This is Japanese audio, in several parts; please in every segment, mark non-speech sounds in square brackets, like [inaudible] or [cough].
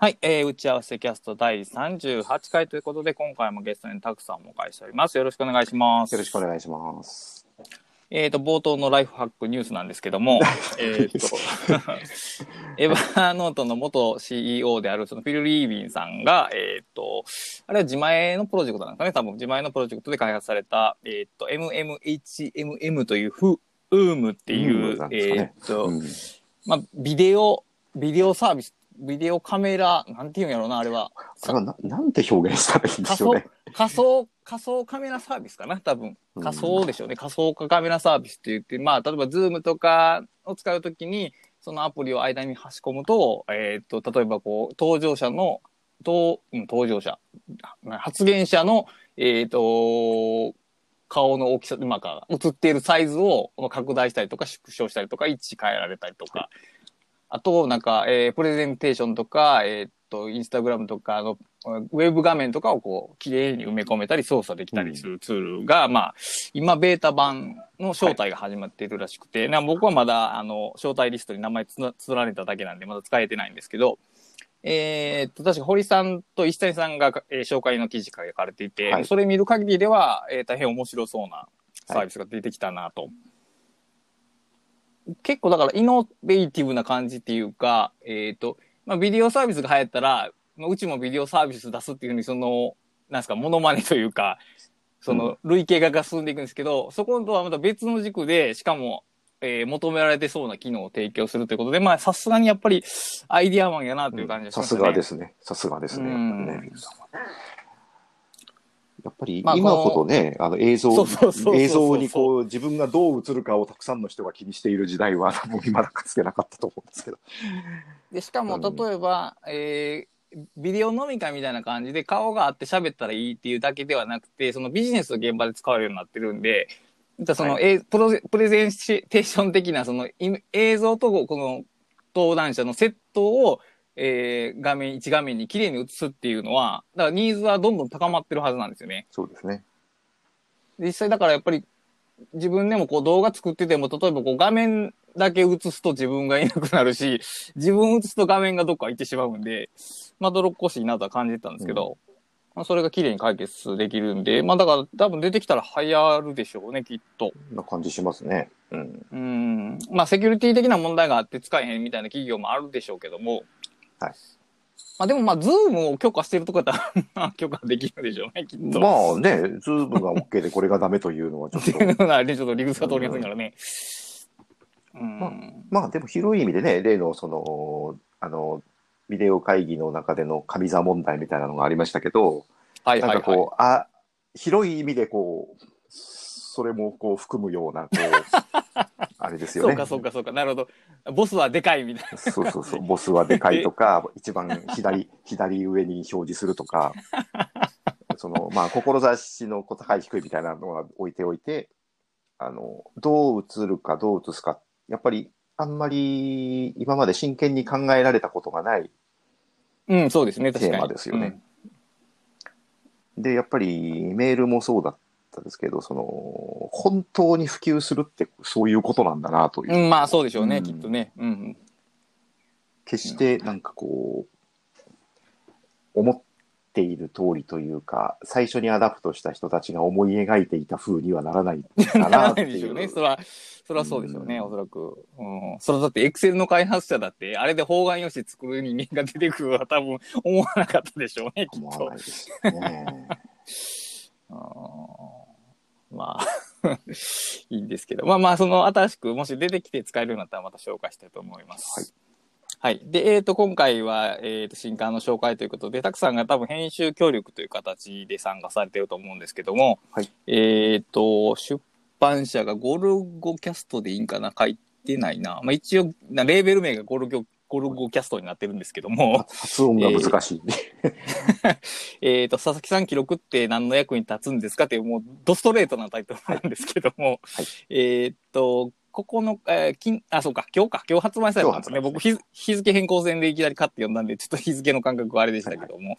はい、えー打ち合わせキャスト第38回ということで、今回もゲストにたくさんお迎えしております。よろしくお願いします。よろしくお願いします。えっ、と、冒頭のライフハックニュースなんですけども、[laughs] えっと、[laughs] エヴァーノートの元 CEO であるそのフィル・リービンさんが、えっ、と、あれは自前のプロジェクトなんですかね、多分自前のプロジェクトで開発された、えっ、と、MMHMM というフ、ウームっていう、UM なんですかねえっ、と、うんまあ、ビデオ、ビデオサービス、ビデオカメラ、なんていうんやろうな、あれは。あれはななんて表現したらいいんでしょうね。、仮想、仮想カメラサービスかな多分。うん仮想でしょうね。仮想カメラサービスって言って、まあ、例えばズームとかを使うときに、そのアプリを間に差し込むと、えっ、と、例えばこう、登場者の、登うん登場者、発言者の、えっ、と、顔の大きさ、まあ、映っているサイズを拡大したりとか縮小したりとか位置変えられたりとか、あと、なんか、えープレゼンテーションとか、えーっと、インスタグラムとかの、ウェブ画面とかをこう、綺麗に埋め込めたり操作できたりするツールが、まあ、今、ベータ版の招待が始まっているらしくて、な僕はまだ、あの、招待リストに名前つなつられただけなんで、まだ使えてないんですけど、えーっと、確か堀さんと石谷さんが、えー紹介の記事書かれていて、はいそれ見る限りでは、えー大変面白そうなサービスが出てきたなと。結構だからイノベーティブな感じっていうか、えっ、と、まあ、ビデオサービスが流行ったら、まあ、うちもビデオサービス出すっていうふうに、その、なんですか、モノマネというか、その、類型化が進んでいくんですけど、そことはまた別の軸で、しかも、えー求められてそうな機能を提供するということで、まあ、さすがにやっぱり、アイディアマンやなという感じがしさますね。すがですね。さすがですね。やっぱりまあ今ほどね、あの映像映像にこう自分がどう映るかをたくさんの人が気にしている時代は多分今だかつてなかったと思うんですけど。で、しかも、うん。例えば、えービデオ飲み会みたいな感じで顔があって喋ったらいいっていうだけではなくて、そのビジネスの現場で使えるようになってるんで、その、はえープロゼプレゼンテーション的なその映像とこの登壇者のセットを、えー画面、一画面に綺麗に映すっていうのは、だからニーズはどんどん高まってるはずなんですよね。そうですね。実際だからやっぱり自分でもこう動画作ってても、例えばこう画面だけ映すと自分がいなくなるし、[laughs] 自分映すと画面がどっか行ってしまうんで、まどろっこしいなとは感じてたんですけど、まあ、それが綺麗に解決できるんで、まあだから多分出てきたら流行るでしょうね、きっと。な感じしますね。うん。うん。まあセキュリティ的な問題があって使えへんみたいな企業もあるでしょうけども、はい。まあでもまあ、ズームを許可してるとこだったら [laughs] まあ許可できるでしょうね、きっと。まあね、ズームが OK でこれがダメというのはちょっと。[laughs] ちょっと理屈が通りやすいからね。うん。まあでも広い意味でね、例のその、あの、ビデオ会議の中での上座問題みたいなのがありましたけど、はいはいはい。なんかこう、あ、広い意味でこう、それもこう含むような、こう、[laughs] あれですよね。そうかそうかそうか。なるほど。ボスはでかいみたいな。そうそうそう。ボスはでかいとか、一番左、左上に表示するとか、[laughs] その、まあ、志の高い低いみたいなのは置いておいて、あの、どう映るかどう映すか、やっぱり、あんまり今まで真剣に考えられたことがない。うん、そうですね。テーマですよねで、やっぱりメールもそうだったですけど、その、本当に普及するってそういうことなんだなという。うん。うん、まあそうでしょうね、うんきっとね。うんうん。決してなんかこう、思っている通りというか、最初にアダプトした人たちが思い描いていた風にはならないかならなっていう。ないでしょうね。そら、そらそうでしょうね、うんおそらく。うん。それだって、エクセルの開発者だって、あれで方眼用紙作る人間が出てくるは多分思わなかったでしょうね、きっと思わない。ですよね。[laughs] あーまあ、[laughs] いいんですけど。まあまあ、その新しくもし出てきて使えるようになったらまた紹介したいと思います。はい。で、えっ、と、今回は、えっ、と、新刊の紹介ということで、たくさんが多分編集協力という形で参加されてると思うんですけども、はいえっ、と、出版社がゴルゴキャストでいいんかな？書いてないな。まあ一応、なレーベル名がゴルゴ、ゴルゴキャストになってるんですけども、発音が難しい。えっ [laughs] と、佐々木さん記録って何の役に立つんですかっていう、もう、ドストレートなタイトルなんですけども、はいえっと、ここの、えー、金、あ、そうか、今日か、今日発売されたんですね。今日僕日付、日付変更線でいきなり買って読んだんで、ちょっと日付の感覚はあれでしたけども、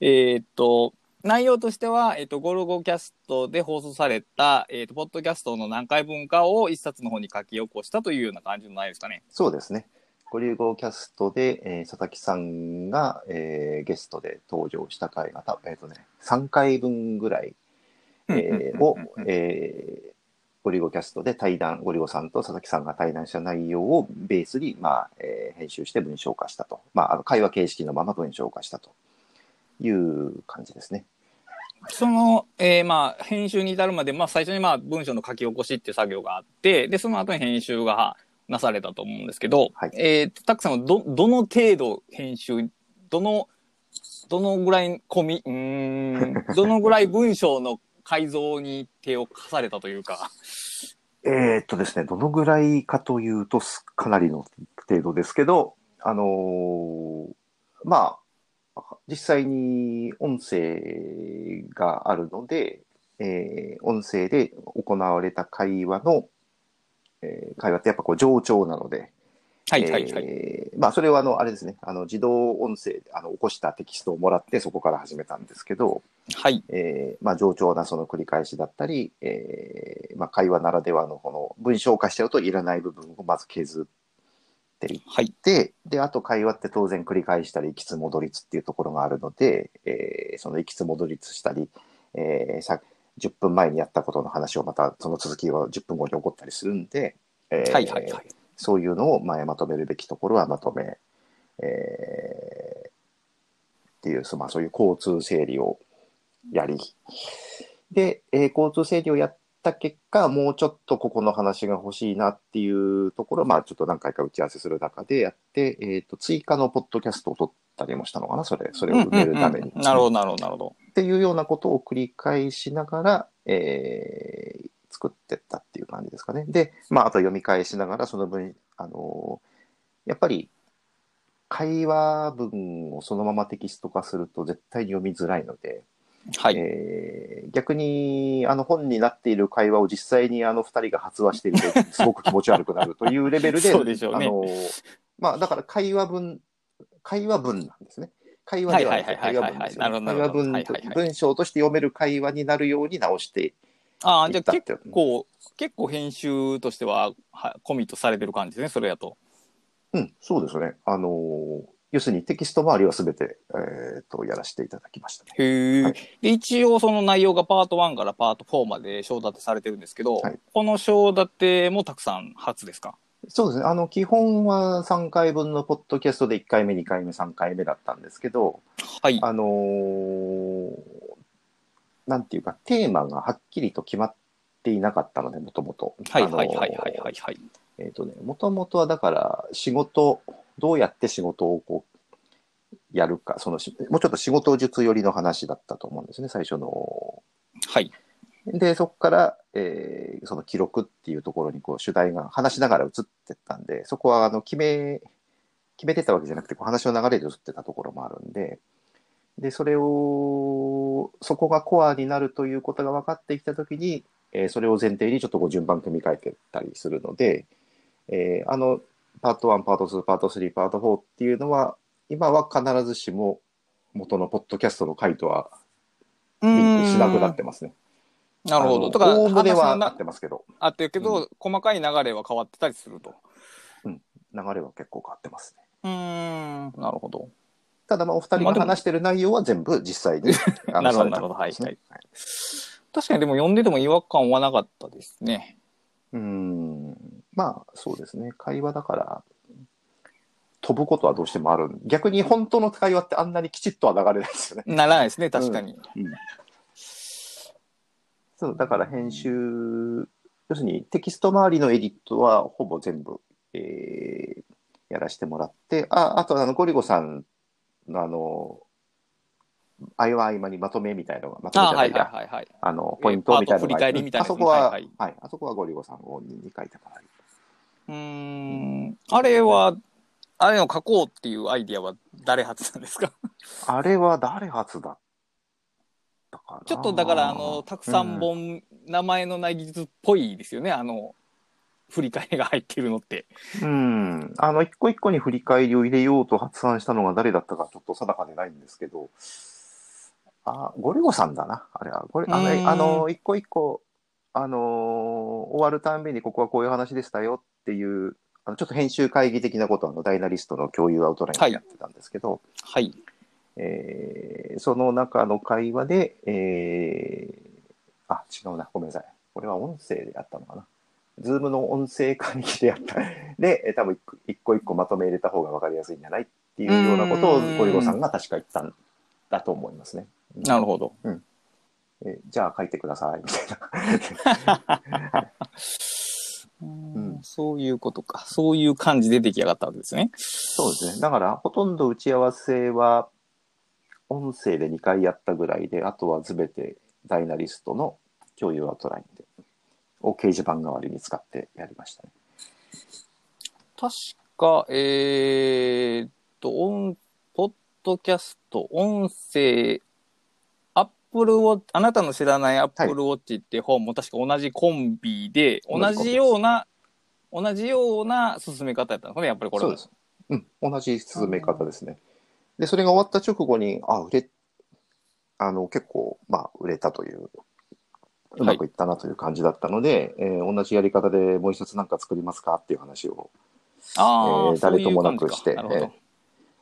えっと、内容としては、えっ、と、ゴルゴキャストで放送された、えっ、と、ポッドキャストの何回分かを一冊の方に書き起こしたというような感じの内容ですかね。そうですね。ゴリゴキャストで、えー佐々木さんが、えーゲストで登場した回がた、えっ、とね、3回分ぐらい、えーを、えーゴリゴキャストで対談、ゴリゴさんと佐々木さんが対談した内容をベースに、まあ、えー編集して文章化したと。まあ、あの会話形式のまま文章化したという感じですね。その、えーまあ、編集に至るまで、まあ、最初にまあ、文章の書き起こしっていう作業があって、で、その後に編集がなされたと思うんですけど、はい。えー、たくさんはど、どの程度編集、どの、どのぐらい込み、うーん、[laughs] どのぐらい文章の改造に手を課されたというか、えーっとですね、どのぐらいかというと、すかなりの程度ですけど、あのーまあ、実際に音声があるので、えー音声で行われた会話の、えー会話ってやっぱこう冗長なので、はいはいはい。えーまあ、それはあの、あれですね、あの、自動音声であの起こしたテキストをもらって、そこから始めたんですけど、はい。えーまあ、冗長なその繰り返しだったり、えーまあ、会話ならではのこの文章化しちゃうといらない部分をまず削っていっはい。て、で、あと会話って当然繰り返したり、行きつ戻りつっていうところがあるので、えーその行きつ戻りつしたり、えーさ10分前にやったことの話をまたその続きが10分後に起こったりするんで、えーはいはいはい。そういうのを前まとめるべきところはまとめ、えーっていう、そまあ、そういう交通整理をやり、で、えー交通整理をやった結果、もうちょっとここの話が欲しいなっていうところを、まあ、ちょっと何回か打ち合わせする中でやって、えっ、と、追加のポッドキャストを撮ったりもしたのかな、それ、それを埋めるために。うんうんうんなるほどなるほどなるほど。っていうようなことを繰り返しながら、えー作ってったっていう感じですかね。で、まあ、あと読み返しながら、その分、あのーやっぱり、会話文をそのままテキスト化すると絶対に読みづらいので、はい。えー逆にあの本になっている会話を実際にあの二人が発話していると [laughs] すごく気持ち悪くなるというレベルで、そうでしょうねあのーまあだから会話文、会話文なんですね。会話ではなくて会はいはいはいはい話文ですよね。会話文はいはいはい文章として読める会話になるように直してああ、じゃあ結構、結構編集としては、はコミットされてる感じですね、それやと。うん、そうですね。あのー要するにテキスト周りはすべて、えー、とやらせていただきましたね。へえ、はいで、一応その内容がパート1からパート4まで章立てされてるんですけど、はいこの章立てもたくさん初ですか？そうですね。あの、基本は3回分のポッドキャストで1回目、2回目、3回目だったんですけど、はい。あのーなんていうか、テーマがはっきりと決まっていなかったので、もともと。はいはいはいはいはいはい。えっ、とね、もともとはだから、仕事、どうやって仕事をこう、やるか、そのし、もうちょっと仕事術寄りの話だったと思うんですね、最初の。はい。で、そこから、えーその記録っていうところに、こう、主題が話しながら移ってったんで、そこは、あの、決め、決めてたわけじゃなくて、こう話の流れで移ってたところもあるんで、で、それを、そこがコアになるということが分かってきたときに、えーそれを前提にちょっとこう順番組み替えてったりするので、えーあの、パート1、パート2、パート3、パート4っていうのは、今は必ずしも元のポッドキャストの回とはリンクしなくなってますね。なるほど。とか、おおむねは合ってますけど、あってるけど、う細かい流れは変わってたりすると。流れは結構変わってますね。うーん。なるほど。ただまあお二人が話してる内容は全部実際に [laughs] あなるほどなるほどはいですね確かにでも読んでても違和感はなかったですね。うーんまあそうですね会話だから飛ぶことはどうしてもある逆に本当の会話ってあんなにきちっとは流れないですよね。ならないですね、確かに。そうだから編集要するにテキスト周りのエディットはほぼ全部、えーやらせてもらってああとあのゴリゴさんのあの合間合間にまとめみたいなのがまとめじゃないやはいはいはい。あの、ポイントみたいなのがパート振り返りみたいなやつあそこは、ははいい、あそこはゴリゴさんをに書い。うーん。あれは、あれを書こうっていうアイディアは誰発なんですか？あれは誰初だったかなちょっとだから、あの、たくさん本、名前のない技術っぽいですよね、あの、振り返りが入ってるのって。うん。うんあの、一個一個に振り返りを入れようと発案したのが誰だったかちょっと定かでないんですけど、あ、ゴリゴさんだな、あれは。これ、あの、あの一個一個、あのー終わるたんびにここはこういう話でしたよっていうあのちょっと編集会議的なことをあのダイナリストの共有アウトラインでやってたんですけど、はい。えーその中の会話で、えーあ、違うな、ごめんなさい。これは音声でやったのかな。ズームの音声会議でやった。[laughs] で、えー多分一個一個まとめ入れた方が分かりやすいんじゃないっていうようなことをうんゴリゴさんが確か言ったんだと思いますね。なるほど。えーじゃあ書いてください、みたいな。[laughs] うんそういうことか。そういう感じで出来上がったわけですね。そうですね。だから、ほとんど打ち合わせは、音声で2回やったぐらいで、あとは全てダイナリストの共有アウトラインで、を掲示板代わりに使ってやりましたね。確か、えーっと、音、ポッドキャスト、音声、アップルウォッチ、あなたの知らないアップルウォッチって本も確か同じコンビで、同じコンビ同じような、同じような進め方やったのかね、やっぱりこれもそうです。うん、同じ進め方ですね。で、それが終わった直後に、あ、売れ、あの、結構、まあ、売れたという、うまくいったなという感じだったので、えー同じやり方でもう一つなんか作りますかっていう話をああ、えー誰ともなくして。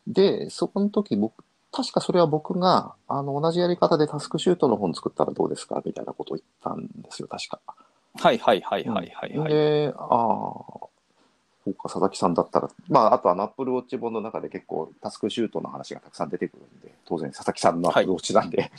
で、そこの時僕、確かそれは僕が、あの、同じやり方でタスクシュートの本作ったらどうですかみたいなことを言ったんですよ、確か。はいはいはいはいはい、はい。で、ああ、そうか、佐々木さんだったら、まあ、あとはアップルウォッチ本の中で結構タスクシュートの話がたくさん出てくるんで、当然佐々木さんのアップルウォッチなんで、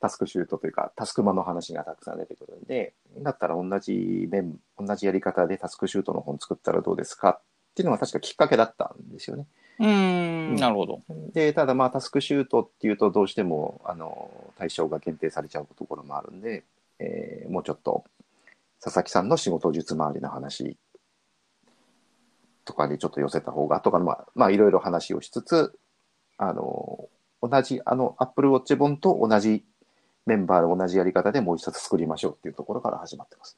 タスクシュートというか、タスクマの話がたくさん出てくるんで、だったら同じ面、同じやり方でタスクシュートの本作ったらどうですかっていうのが確かきっかけだったんですよね。うーん、なるほど。で、ただまあタスクシュートっていうとどうしてもあの対象が限定されちゃうところもあるんで、えーもうちょっと佐々木さんの仕事術回りの話とかにちょっと寄せた方がとか、まあ、まあいろいろ話をしつつ、あの、同じ、あの、Apple Watch 本と同じメンバーで同じやり方でもう一冊作りましょうっていうところから始まってます。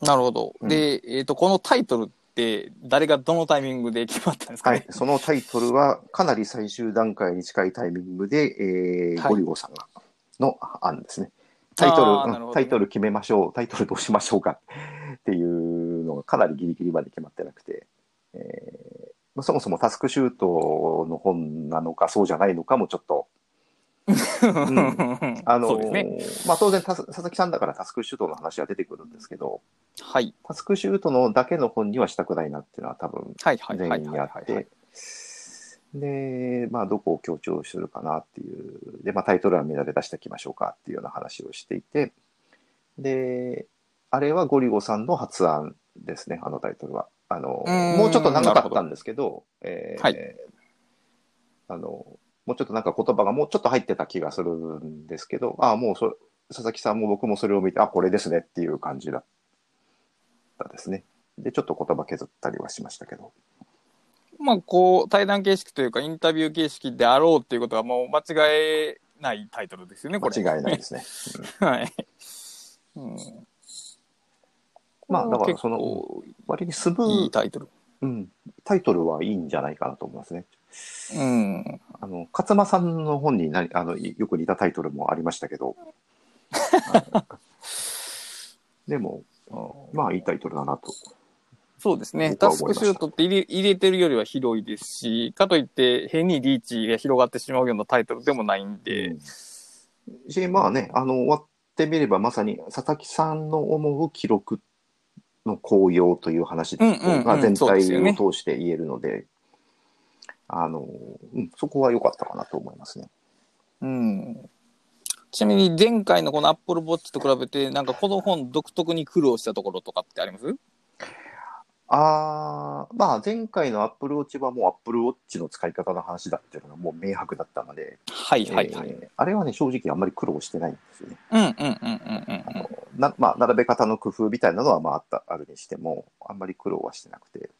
なるほど。うんで、えっ、と、このタイトルって、誰がどのタイミングで決まったんですかね？。はいそのタイトルはかなり最終段階に近いタイミングで、えーはいゴリゴさんがの案ですね。タイトル、ねタイトル決めましょう、タイトルどうしましょうかっていうのがかなりギリギリまで決まってなくて、えーまあそもそもタスクシュートの本なのかそうじゃないのかもちょっと、あの。まあ当然佐々木さんだからタスクシュートの話は出てくるんですけど、はい。タスクシュートのだけの本にはしたくないなっていうのは多分はいはいはい全員はいはい。やって、で、まあ、どこを強調するかなっていう、で、まあ、タイトルはみんなで出していきましょうかっていうような話をしていて、で、あれはゴリゴさんの発案ですね、あのタイトルは。あの、もうちょっと長かったんですけど、えーはいあの、もうちょっとなんか言葉がもうちょっと入ってた気がするんですけど、ああ、もうそれ、佐々木さんも僕もそれを見て、あ、これですねっていう感じだったですね。で、ちょっと言葉削ったりはしましたけど。まあ、こう、対談形式というか、インタビュー形式であろうっていうことがもう間違えないタイトルですよね、これ。間違いないですね。[laughs] はい。うん、まあだからその割にスムーいいタイトル。うん、タイトルはいいんじゃないかなと思いますね。うん。あの、勝間さんの本になあのよく似たタイトルもありましたけど、は [laughs] いでも、まあいいタイトルだなと。そうですね。タスクシュートって入れ入れてるよりは広いですし、かといって変にリーチが広がってしまうようなタイトルでもないんで、し、まあね、あの、終わってみればまさに佐々木さんの思う記録の効用という話が全体を通して言えるので、あの、うん、そこは良かったかなと思いますね。うん。ちなみに前回のこの Apple Watch と比べて、なんかこの本独特に苦労したところとかってあります？あーまあ前回の Apple Watch はもう Apple Watch の使い方の話だっていうのがもう明白だったので、はいはいはい。えーあれはね、正直あんまり苦労してないんですよね。うんうんうんうんうんうん。なまあ、並べ方の工夫みたいなのはまああったあるにしても、あんまり苦労はしてなくて。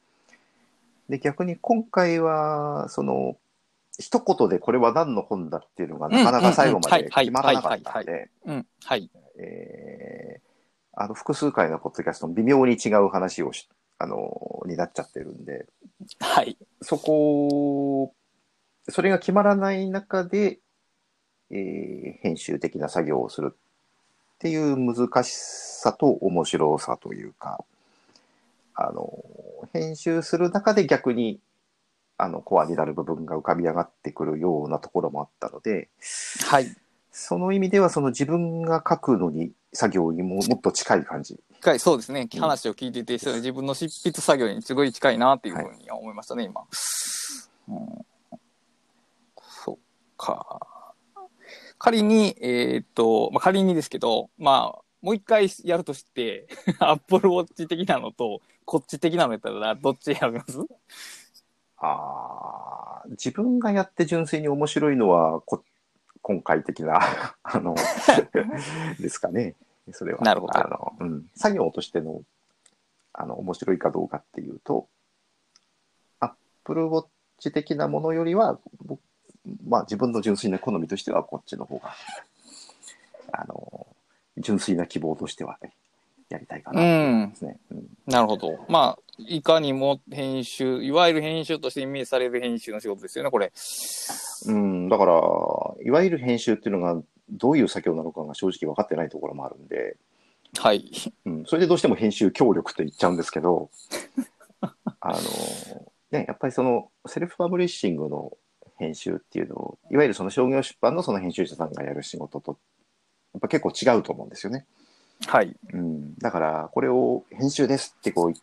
で、逆に今回は、その、一言でこれは何の本だっていうのがなかなか最後まで決まらなかったんで、うん。はい。えーあの、複数回のポッドキャストも微妙に違う話をし、あの、になっちゃってるんで、はい。そこ、それが決まらない中で、えー編集的な作業をするっていう難しさと面白さというか、あの、編集する中で逆に、あの、コアになる部分が浮かび上がってくるようなところもあったので、はい。その意味では、その自分が書くのに、作業にももっと近い感じ。近いそうですねうん話を聞いてて、そう自分の執筆作業にすごい近いなっていうふうに思いましたね、今。うん、そっか。仮に、えーっと、まあ、仮にですけど、まあ、もう一回やるとして、アップルウォッチ的なのと、こっち的なのやったら、どっち選びます？ああ、自分がやって純粋に面白いのはこ、今回的な、[laughs] あの、[laughs] ですかね。それは。なるほどあの、うん。作業としての、あの、面白いかどうかっていうと、Apple Watch 的なものよりは、僕まあ自分の純粋な好みとしてはこっちの方が、[laughs] あの、純粋な希望としてはね、やりたいかなと思いますね。うんなるほど。まあ、いかにも編集、いわゆる編集としてイメージされる編集の仕事ですよね、これ。うん、だから、いわゆる編集っていうのがどういう作業なのかが正直分かってないところもあるんで、はい。うん、それでどうしても編集協力と言っちゃうんですけど、[laughs] あの、ね、やっぱりそのセルフパブリッシングの編集っていうのを、いわゆるその商業出版のその編集者さんがやる仕事と、やっぱ結構違うと思うんですよね。はい。うん、だから、これを編集ですってこう言っ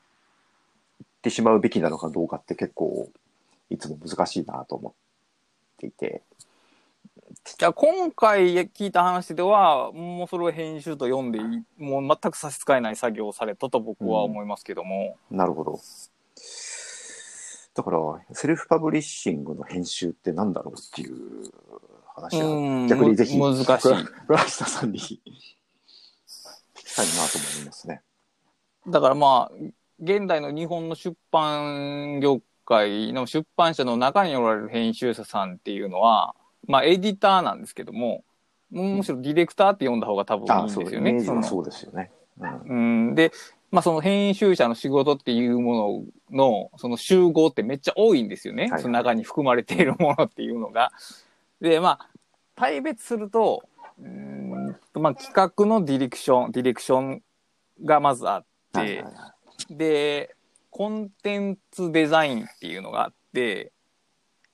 てしまうべきなのかどうかって結構、いつも難しいなと思っていて、じゃあ今回聞いた話では、もうそれを編集と読んでいい、もう全く差し支えない作業をされたと僕は思いますけども。なるほど。だから、セルフパブリッシングの編集ってなんだろうっていう話うんは、逆にぜひ、む難しい。さんに [laughs] 聞きたいなと思いますね。だからまあ、現代の日本の出版業界の出版社の中におられる編集者さんっていうのは、まあエディターなんですけども、むしろディレクターって呼んだ方が多分いいんですよね。イメージはそうですよね。うんうん、で、まあその編集者の仕事っていうものの、その集合ってめっちゃ多いんですよね。はいはいその中に含まれているものっていうのが。で、まあ、大別すると、うーんとまあ企画のディレクション、ディレクションがまずあって、はいはいはいで、コンテンツデザインっていうのがあって、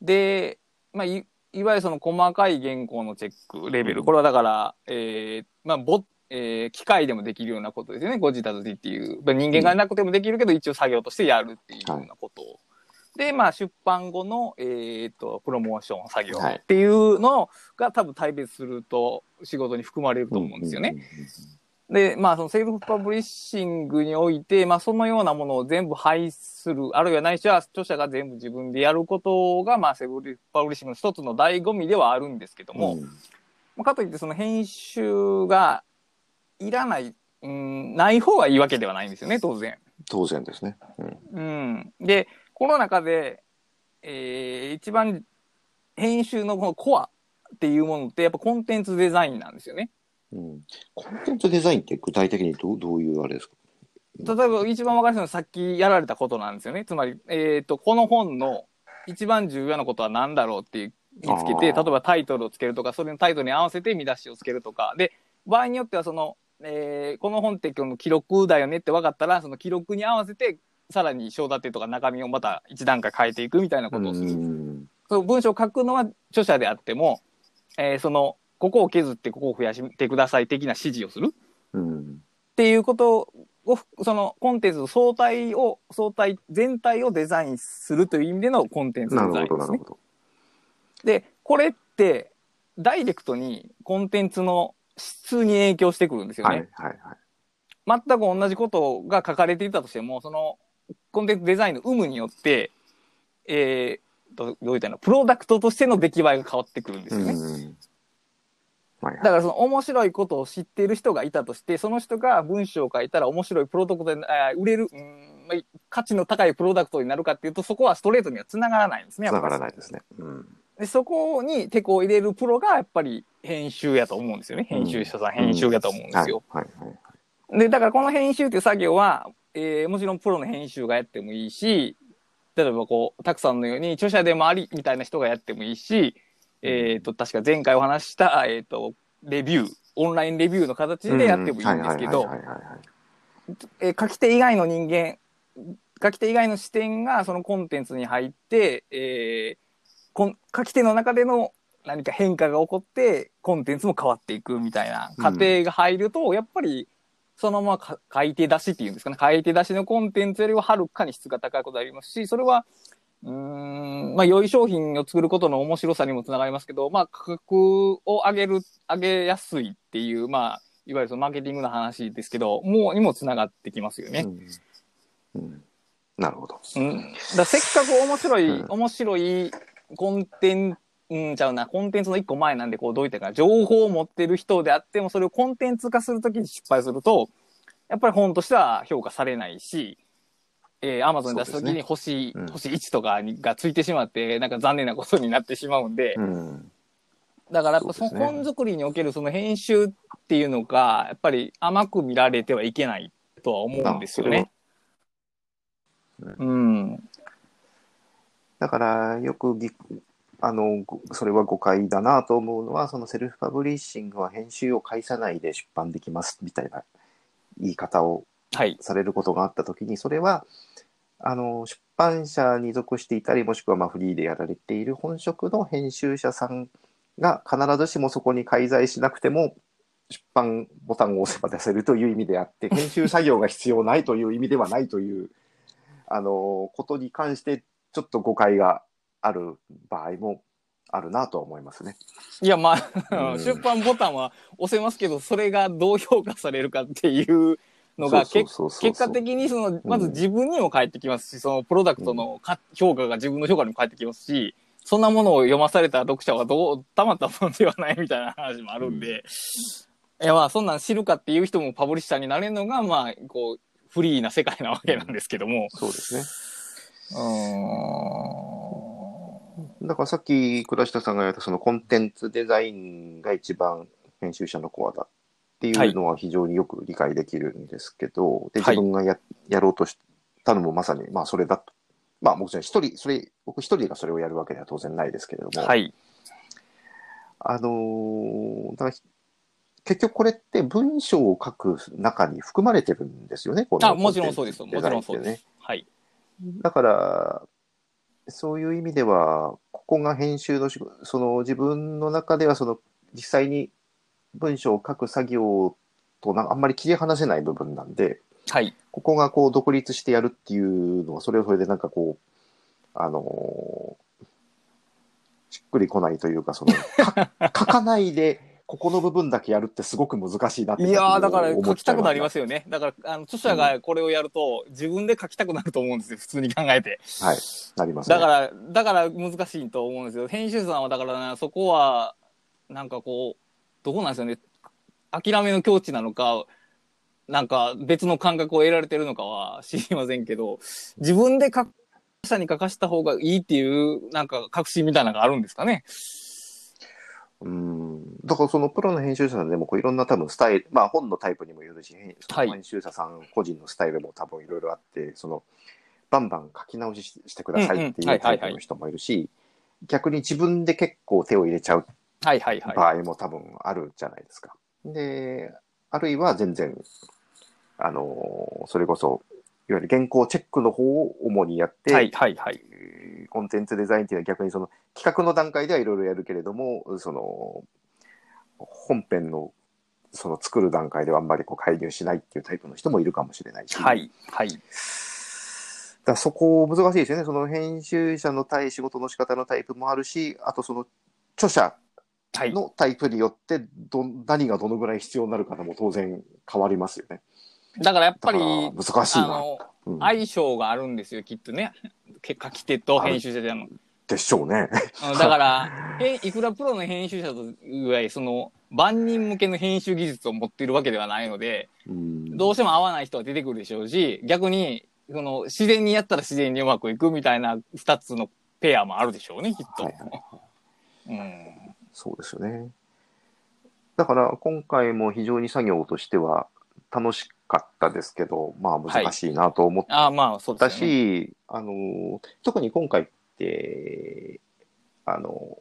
で、まあ、いいわゆるその細かい原稿のチェックレベル、これはだから、えーまあ、ボえー機械でもできるようなことですよね、ご自宅でっていう。まあ人間がなくてもできるけど、一応作業としてやるっていうようなことを。で、まあ、出版後の、えーっと、プロモーション作業はいっていうのが多分大別すると仕事に含まれると思うんですよね。うんうんうんで、まあ、そのセルフパブリッシングにおいて、まあ、そのようなものを全部排する、あるいはないしは著者が全部自分でやることが、まあ、セルフパブリッシングの一つの醍醐味ではあるんですけども、うんまあかといってその編集がいらない、うん、ない方がいいわけではないんですよね、当然。当然ですね。うんうん。で、この中で、えー一番編集のこのコアっていうものって、やっぱコンテンツデザインなんですよね。うんコンテンツデザインって具体的にどうどういうあれですか？例えば一番わかりやすいのはさっきやられたことなんですよね。つまり、えっ、と、この本の一番重要なことは何だろうっていう見つけて、例えばタイトルをつけるとか、それのタイトルに合わせて見出しをつけるとか。で、場合によってはその、えーこの本って今日の記録だよねって分かったら、その記録に合わせて、さらに章立てとか中身をまた一段階変えていくみたいなことをする。うんその文章を書くのは著者であっても、えーその、ここを削ってここを増やしてください的な指示をする。うんっていうことを、そのコンテンツの相対を、相対、全体をデザインするという意味でのコンテンツデザインですね。で、これって、ダイレクトにコンテンツの質に影響してくるんですよはいね。はいはい。全く同じことが書かれていたとしても、そのコンテンツデザインの有無によって、えー、どどう言ったの？プロダクトとしての出来栄えが変わってくるんですよね。うんはいだからその面白いことを知っている人がいたとして、その人が文章を書いたら面白いプロダクトで、あー売れる、価値の高いプロダクトになるかっていうと、そこはストレートには繋がらないんですね。つながらい。ないですね。うんでそこに手こを入れるプロがやっぱり編集やと思うんですよね。編集者さん、編集やと思うんですよ。はいはいはい。で、だからこの編集っていう作業は、えーもちろんプロの編集がやってもいいし、例えばこう、たくさんのように著者でもありみたいな人がやってもいいし、えっ、と、確か前回お話しした、えっ、と、レビュー、オンラインレビューの形でやってもいいんですけど書き手以外の人間書き手以外の視点がそのコンテンツに入って、えー、こん書き手の中での何か変化が起こって、コンテンツも変わっていくみたいな過程が入ると、やっぱり、そのままか書いて出しっていうんですかね、書いて出しのコンテンツよりははるかに質が高いことありますし、それは、うーん、まあ、良い商品を作ることの面白さにもつながりますけど、まあ、価格を上げる、上げやすいっていう、まあ、いわゆるそのマーケティングの話ですけど、もうにもつながってきますよね。うんうんなるほど。うん。だせっかく面白い、うん面白いコンテンツ、うん、ちゃうな、コンテンツの一個前なんで、こう、どういったかな、情報を持ってる人であっても、それをコンテンツ化するときに失敗すると、やっぱり本としては評価されないし、えー、アマゾンに出すときに星、うん星1とかにがついてしまって、なんか残念なことになってしまうんで、うん。だからやっぱその本作りにおけるその編集っていうのが、やっぱり甘く見られてはいけないとは思うんですよね。うん。だから、よくぎ、あの、ごそれは誤解だなと思うのは、そのセルフパブリッシングは編集を介さないで出版できますみたいな言い方をはい。されることがあったときに、それは、あの、出版社に属していたり、もしくはまあフリーでやられている本職の編集者さんが必ずしもそこに介在しなくても、出版ボタンを押せば出せるという意味であって、[laughs] 編集作業が必要ないという意味ではないという、あの、ことに関して、ちょっと誤解がある場合もあるなとは思いますね。いや、まあ、うん [laughs] 出版ボタンは押せますけど、それがどう評価されるかっていうのが、結果的にその、まず自分にも返ってきますし、そのプロダクトのか評価が自分の評価にも返ってきますし、そんなものを読まされた読者はどう、たまったものではないみたいな話もあるんで、いや、まあ、そんなん知るかっていう人もパブリッシャーになれるのが、まあ、こう、フリーな世界なわけなんですけども。そうですね。うーん。だからさっき倉下さんが言ったそのコンテンツデザインが一番編集者のコアだっていうのは非常によく理解できるんですけど、ではい自分がややろうとしたのもまさにまあそれだと。まあもちろん一人、それ、僕一人がそれをやるわけでは当然ないですけれども、はい。あのーだから結局これって文章を書く中に含まれてるんですよね、このあ、もちろんそうですよ。もちろんそうです。はい。だから、そういう意味では、ここが編集の仕事、その自分の中では、その実際に文章を書く作業となあんまり切り離せない部分なんで、はい。ここがこう独立してやるっていうのは、それはそれでなんかこう、あのーしっくりこないというか、その、か [laughs] 書かないで、ここの部分だけやるってすごく難しいなって。いやー、だから思書きたくなりますよね。だから、あの、著者がこれをやると、自分で書きたくなると思うんですよ。普通に考えて。はい、なりますね。だから、だから難しいと思うんですよ。編集者さんはだからな、そこは、なんかこう、どこなんですよね。諦めの境地なのか、なんか別の感覚を得られてるのかは [laughs] 知りませんけど、自分で書者に書かした方がいいっていう、なんか確信みたいなのがあるんですかね。うんだからそのプロの編集者さんでもこういろんな多分スタイル、まあ本のタイプにもよるし、編集者さん個人のスタイルも多分いろいろあって、そのバンバン書き直しししてくださいっていうタイプの人もいるし、逆に自分で結構手を入れちゃうはいはいはい。場合も多分あるじゃないですか。で、あるいは全然、あのそれこそ、いわゆる原稿チェックの方を主にやって、はいはいはい。えーコンテンツデザインっていうのは逆にその企画の段階ではいろいろやるけれども、その本編のその作る段階ではあんまりこう介入しないっていうタイプの人もいるかもしれないし、はいはい。だそこ難しいですよね。その編集者の対仕事の仕方のタイプもあるし、あとその著者はい。のタイプによってど何がどのぐらい必要になるかも当然変わりますよね。だからやっぱり、難しいな。うん相性があるんですよ、きっとね。け書き手と編集者での。でしょうね。だから、[laughs] へいくらプロの編集者というぐらい、その、万人向けの編集技術を持っているわけではないので、うんどうしても合わない人は出てくるでしょうし、逆に、その、自然にやったら自然にうまくいくみたいな二つのペアもあるでしょうね、きっと。はいはいうん。そうですよね。だから今回も非常に作業としては楽しかったですけど、まあ難しいなと思っああ、まあ、そうでたすよね。し、あの、特に今回って、あの、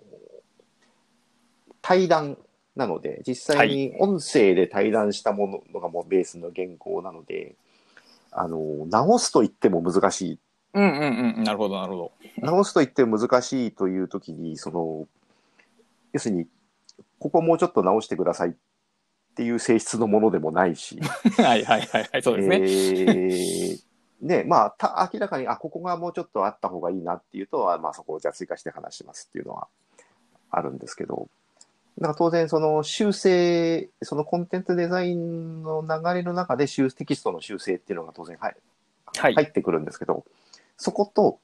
対談なので、実際に音声で対談したものがもうベースの原稿なので、あの、直すと言っても難しい。うんうんうん。なるほど、なるほ直すと言っても難しいという時に、その、要するに、ここもうちょっと直してくださいっていう性質のものでもないし、ど。[laughs] はいはいはいはい。そうですね。えーね、まあ、た明らかに、あ、ここがもうちょっとあった方がいいなっていうと、あまあ、そこをじゃあ追加して話しますっていうのはあるんですけど、だから当然、その修正、そのコンテンツデザインの流れの中で修テキストの修正っていうのが当然入はい。入ってくるんですけど、そこと、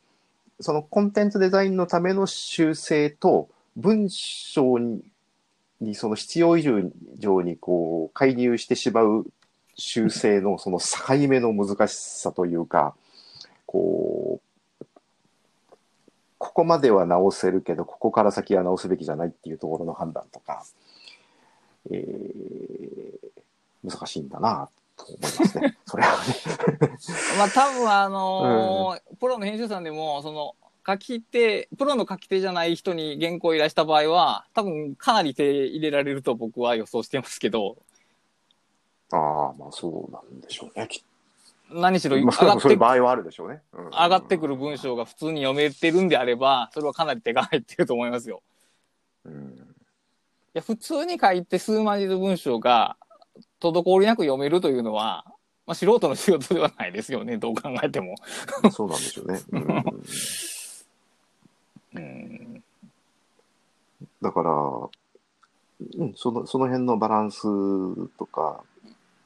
そのコンテンツデザインのための修正と、文章に、にその必要以上にこう、介入してしまう修正のその境目の難しさというか、こう、ここまでは直せるけど、ここから先は直すべきじゃないっていうところの判断とか、えー、難しいんだなと思いますね。それはね。[laughs] まあ多分あのープロの編集さんでも、その、書き手、プロの書き手じゃない人に原稿を依頼した場合は、多分かなり手入れられると僕は予想してますけど、ああ、まあそうなんでしょうね。きっ何しろと。上がってそういう場合はあるでしょうね。うん上がってくる文章が普通に読めてるんであれば、それはかなり手が入ってると思いますよ。うん。いや、普通に書いて数万字の文章が滞りなく読めるというのは、まあ、素人の仕事ではないですよね、どう考えても。そうなんでしょうね。うん、[laughs] うん。だから、うん、そのその辺のバランスとか、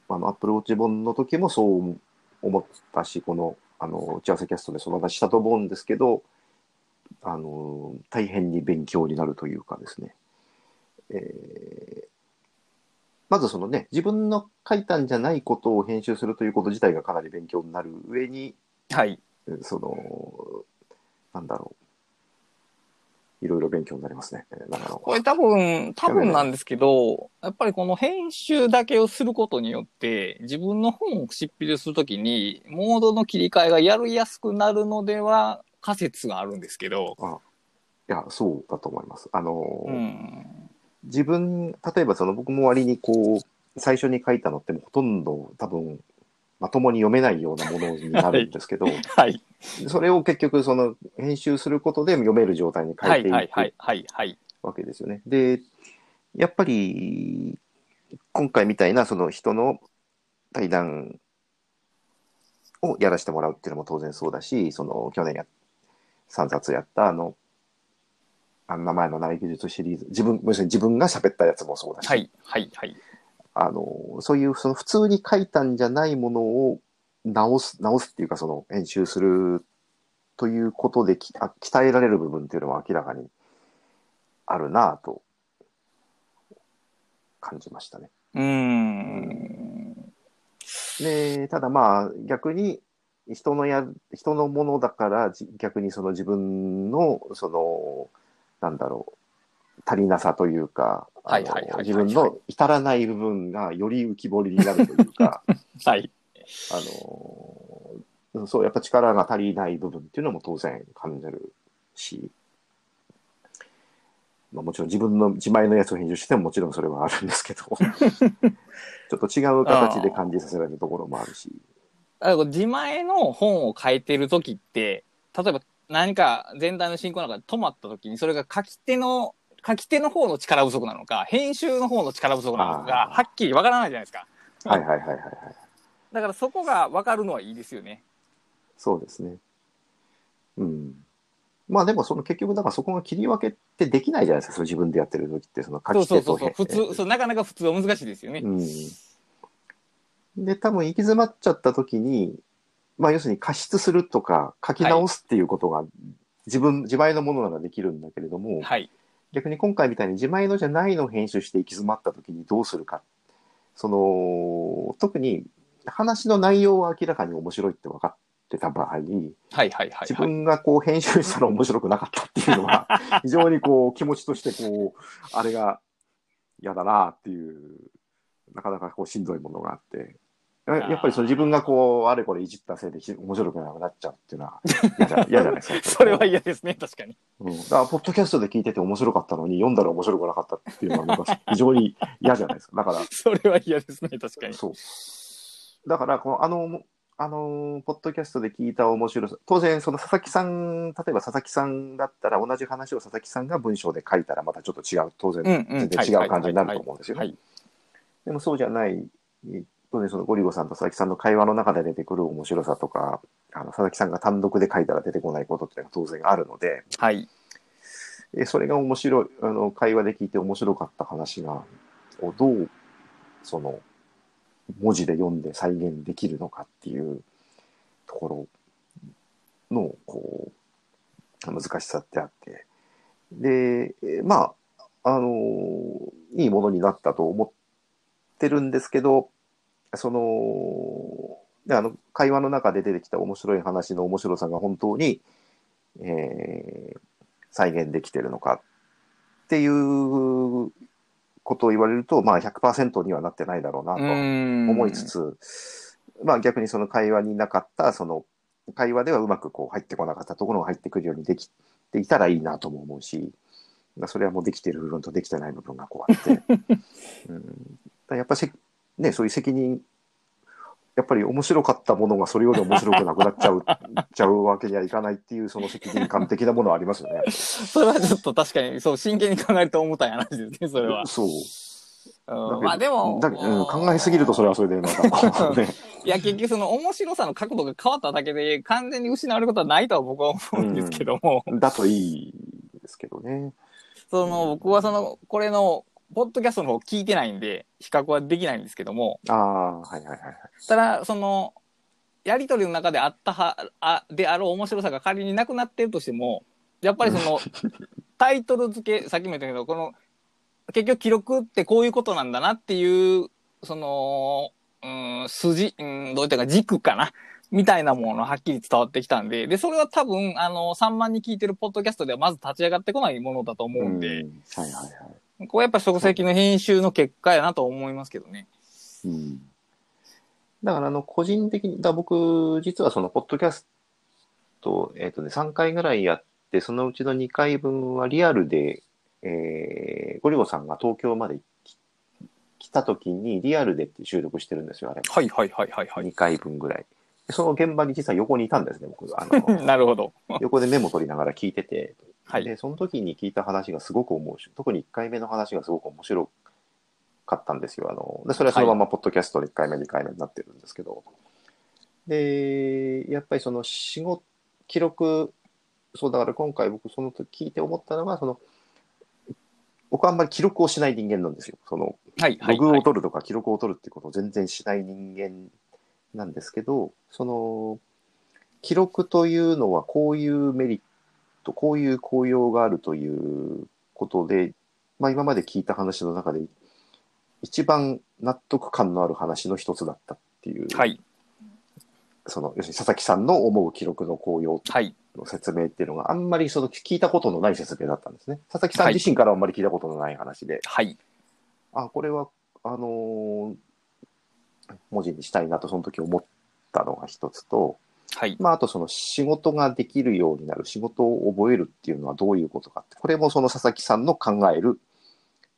あのアップルウォッチ本の時もそう思ったし、このあの打ち合わせキャストでその話したと思うんですけど、あの大変に勉強になるというかですね。えーまずそのね、自分の書いたんじゃないことを編集するということ自体がかなり勉強になる上に、はい。その、なんだろう。いろいろ勉強になりますね。これ多分、多分なんですけど、やっぱりこの編集だけをすることによって、自分の本を執筆するときに、モードの切り替えがやりやすくなるのでは仮説があるんですけど、いや、そうだと思います。あの、うん。自分、例えばその僕も割にこう、最初に書いたのってほとんど多分、まともに読めないようなものになるんですけど、[laughs] はい。それを結局その編集することで読める状態に変はい、えていはい、はいく、はい、はい。わけですよね。で、やっぱり、今回みたいなその人の対談をやらせてもらうっていうのも当然そうだし、その去年や、3冊やったあの、あの名前のない技術シリーズ、自分、要するに自分が喋ったやつもそうだし、はい、はい、はい。あの、そういうその普通に書いたんじゃないものを直す、直すっていうかその編集するということできあ鍛えられる部分っていうのは明らかにあるなぁと感じましたね。うーん。で、ただまあ逆に人のや、人のものだからじ逆にその自分のその、なんだろう、足りなさというか、はいはいはいはいはい自分の至らない部分がより浮き彫りになるというか、[laughs] はい。あの、そう、やっぱ力が足りない部分っていうのも当然感じるし、まあ、もちろん自分の自前のやつを編集してももちろんそれはあるんですけど、[laughs] ちょっと違う形で感じさせられるところもあるし、だから自前の本を書いてるときって、例えば何か全体の進行の中で止まったときに、それが書き手の、書き手の方の力不足なのか、編集の方の力不足なのかはっきりわからないじゃないですか。はいはいはいはいはい。だからそこがわかるのはいいですよね。そうですね。うん。まあでもその結局だからそこが切り分けってできないじゃないですか、その自分でやってる時って、その書き手とそうそうそう。普通、そう、なかなか普通は難しいですよね。うん。で、多分行き詰まっちゃった時に、まあ要するに加筆するとか書き直すっていうことが自分、自前のものならできるんだけれども、はい。逆に今回みたいに自前のじゃないのを編集して行き詰まった時にどうするか。その、特に話の内容は明らかに面白いって分かってた場合、はいはいはい、はい。自分がこう編集したら面白くなかったっていうのは、[laughs] 非常にこう気持ちとしてこう、あれが嫌だなっていう、なかなかこうしんどいものがあって、ややっぱりその自分がこう、あれこれいじったせいでひ面白くなくなっちゃうっていうのは [laughs] 嫌じゃ嫌じゃないですか。それは嫌ですね、確かに。うん。だから、ポッドキャストで聞いてて面白かったのに、読んだら面白くなかったっていうのは、非常に嫌じゃないですか。だから、[laughs] それは嫌ですね、確かに。そう。だから、この、あの、あのーポッドキャストで聞いた面白さ、当然、その佐々木さん、例えば佐々木さんだったら、同じ話を佐々木さんが文章で書いたら、またちょっと違う、当然、全然違う感じになると思うんですよね。はい。でもそうじゃない、当然、そのゴリゴさんと佐々木さんの会話の中で出てくる面白さとか、あの佐々木さんが単独で書いたら出てこないことっていうのが当然あるので、はい。えそれが面白い、あの、会話で聞いて面白かった話が、をどう、その、文字で読んで再現できるのかっていうところの、こう、難しさってあって。で、えまあ、あの、いいものになったと思ってるんですけど、その、であの、会話の中で出てきた面白い話の面白さが本当に、えー再現できてるのかっていうことを言われると、まあ100%にはなってないだろうなと思思いつつ、まあ逆にその会話になかった、その会話ではうまくこう入ってこなかったところが入ってくるようにできていたらいいなとも思うし、まあそれはもうできてる部分とできてない部分がこうあって、[laughs] うん、やっぱせ、ね、そういう責任、やっぱり面白かったものがそれより面白くなくなっちゃう、[laughs] ちゃうわけにはいかないっていうその責任感的なものはありますよね。[laughs] それはちょっと確かに、そう、真剣に考えると重たい話ですね、それは。そう。うんまあでも、うん、考えすぎるとそれはそれでまた [laughs] ね、いや、結局その面白さの角度が変わっただけで完全に失われることはないとは僕は思うんですけども、だといいですけどね。その僕はその、これの、ポッドキャストの方聞いてないんで、比較はできないんですけども、ああ、はいはいはいはい。ただ、その、やりとりの中であったは、あ、であろう面白さが仮になくなってるとしても、やっぱりその、[laughs] タイトル付け、さっきも言ったけど、この、結局記録ってこういうことなんだなっていう、その、うん、筋、うん、どういったか軸かな？みたいなものがはっきり伝わってきたんで、で、それは多分、あの、3万に聞いてるポッドキャストではまず立ち上がってこないものだと思うんで、うんはいはいはい。これやっぱ書籍の編集の結果やなと思いますけどね。うん。だから、あの、個人的に、だ僕、実はその、ポッドキャスト、えっ、とね、3回ぐらいやって、そのうちの2回分はリアルで、えー、ゴリゴさんが東京まで来来た時に、リアルでって収録してるんですよ、あれ。はいはいはいはいはい。2回分ぐらい。でその現場に実は横にいたんですね、僕。あの [laughs] なるほど。横でメモ取りながら聞いてて、はい。で、その時に聞いた話がすごく面白い。特に1回目の話がすごく面白かったんですよ。あの、で、それはそのままポッドキャストで1回目、2回目になってるんですけど。で、やっぱりその仕事、記録、そうだから今回僕その時聞いて思ったのは、その、僕はあんまり記録をしない人間なんですよ。その、はいはい。ログを取るとか記録を取るっていうことを全然しない人間なんですけど、その、記録というのはこういうメリット、こういう効用があるということで、まあ今まで聞いた話の中で一番納得感のある話の一つだったっていう、はい。その、要するに佐々木さんの思う記録の効用はい。の説明っていうのがあんまりその聞いたことのない説明だったんですね。佐々木さん自身からはあんまり聞いたことのない話で、はい。あ、これは、あのー文字にしたいなとその時思ったのが一つと、はい。まあ、あとその仕事ができるようになる、仕事を覚えるっていうのはどういうことかって、これもその佐々木さんの考える、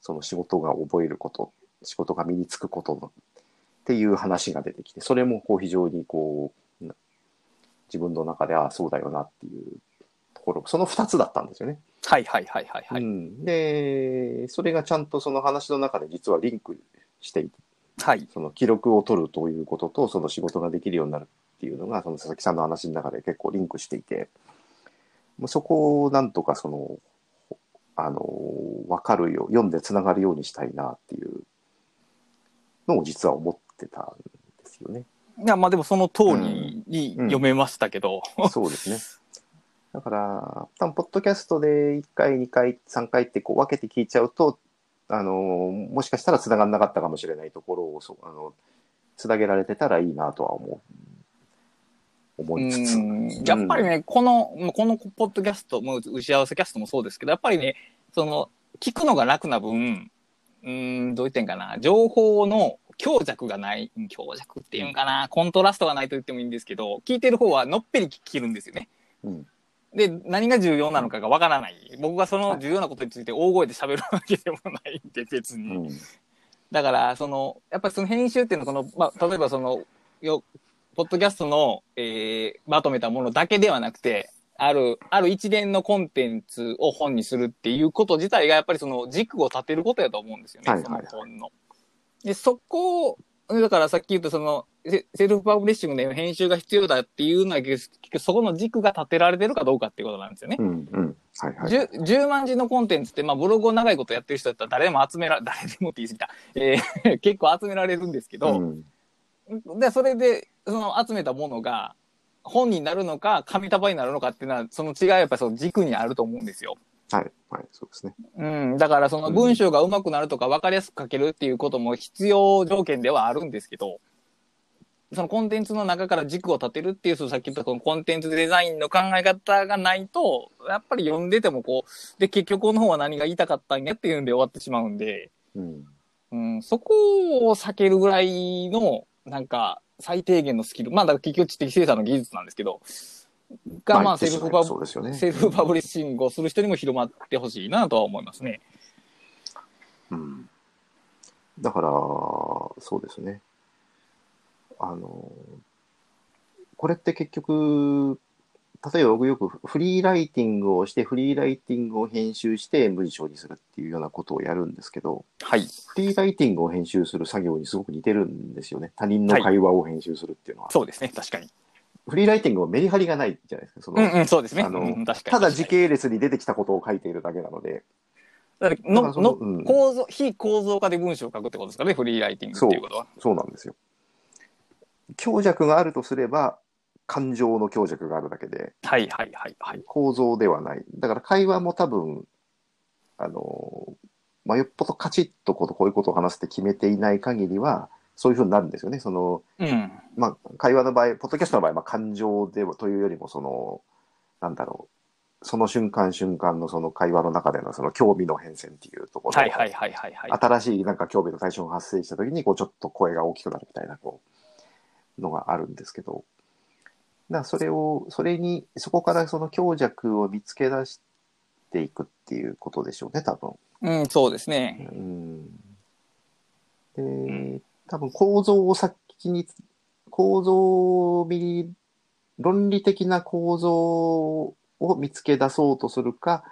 その仕事が覚えること、仕事が身につくことのっていう話が出てきて、それもこう非常にこう、な自分の中で、ああ、そうだよなっていうところ、その二つだったんですよね。はいはいはいはいはい。うん、で、それがちゃんとその話の中で実はリンクしていて、はい。その記録を取るということと、その仕事ができるようになるっていうのが、その佐々木さんの話の中で結構リンクしていて、もうそこをなんとかその、あの、わかるよう、読んでつながるようにしたいなっていうのを実は思ってたんですよね。いや、まあでもその通りにうん読めましたけど。そうですね。だから、多分ポッドキャストで1回、2回、3回ってこう分けて聞いちゃうと、あの、もしかしたら繋がんなかったかもしれないところを、そうあの、繋げられてたらいいなとは思う、思いつつ。うんやっぱりね、この、このポッドキャスト、もう打ち合わせキャストもそうですけど、やっぱりね、その、聞くのが楽な分、うん、どう言ってんかな、情報の強弱がない、うん強弱っていうんかな、コントラストがないと言ってもいいんですけど、聞いてる方はのっぺり聞けるんですよね。うんで、何が重要なのかがわからない。僕がその重要なことについて大声で喋るわけでもないんで、別に。うんだから、その、やっぱりその編集っていうのは、この、まあ、例えばその、よ、ポッドキャストの、えー、まとめたものだけではなくて、ある、ある一連のコンテンツを本にするっていうこと自体が、やっぱりその軸を立てることやと思うんですよね、はいはいはいその本の。で、そこを、だからさっき言ったその、セセルフパブリッシングで編集が必要だっていうのは、結局そこの軸が立てられてるかどうかっていうことなんですよね。うんうん。はいはい。10, 10万字のコンテンツって、まあ、ブログを長いことやってる人だったら誰でも集めら、誰でもって言い過ぎた。えー [laughs] 結構集められるんですけど、うんで、それで、その集めたものが、本になるのか、紙束になるのかっていうのは、その違いはやっぱりその軸にあると思うんですよ。はいはい。そうですね。うん。だから、その文章が上手くなるとか分かりやすく書けるっていうことも必要条件ではあるんですけど、そのコンテンツの中から軸を立てるっていう、そのさっき言ったこのコンテンツデザインの考え方がないと、やっぱり読んでてもこう、で、結局この本は何が言いたかったんやっていうんで終わってしまうんで、うん。うん、そこを避けるぐらいの、なんか、最低限のスキル。まあ、だから結局知的生産の技術なんですけど、が、まあ、セルフパブ、ね。セルフパブリッシングをする人にも広まってほしいなとは思いますね。うん。だから、そうですね。あの、これって結局、例えば僕よくフリーライティングをして、フリーライティングを編集して文章にするっていうようなことをやるんですけど、はい。フリーライティングを編集する作業にすごく似てるんですよね。他人の会話を編集するっていうのは。そうですね、確かに。フリーライティングはメリハリがないじゃないですか。そのうんうん、そうですね。あのうん確かに。ただ時系列に出てきたことを書いているだけなので、だからのののうん構造、非構造化で文章を書くってことですかね、フリーライティングっていうことは。そうなんですよ。強弱があるとすれば、感情の強弱があるだけで、はいはいはいはい。構造ではない。だから会話も多分、あの、まあ、よっぽどカチッとこうこういうことを話すって決めていない限りは、そういうふうになるんですよね。その、うん。まあ、会話の場合、ポッドキャストの場合、まあ、感情でというよりも、その、なんだろう、その瞬間瞬間のその会話の中でのその興味の変遷っていうところ、はいはいはいはいはい。新しいなんか興味の対象が発生した時に、こう、ちょっと声が大きくなるみたいな、こう、のがあるんですけど、だそれを、それに、そこからその強弱を見つけ出していくっていうことでしょうね、多分。うん、そうですね。うん。で、多分構造を先に、構造を見、論理的な構造を見つけ出そうとするか、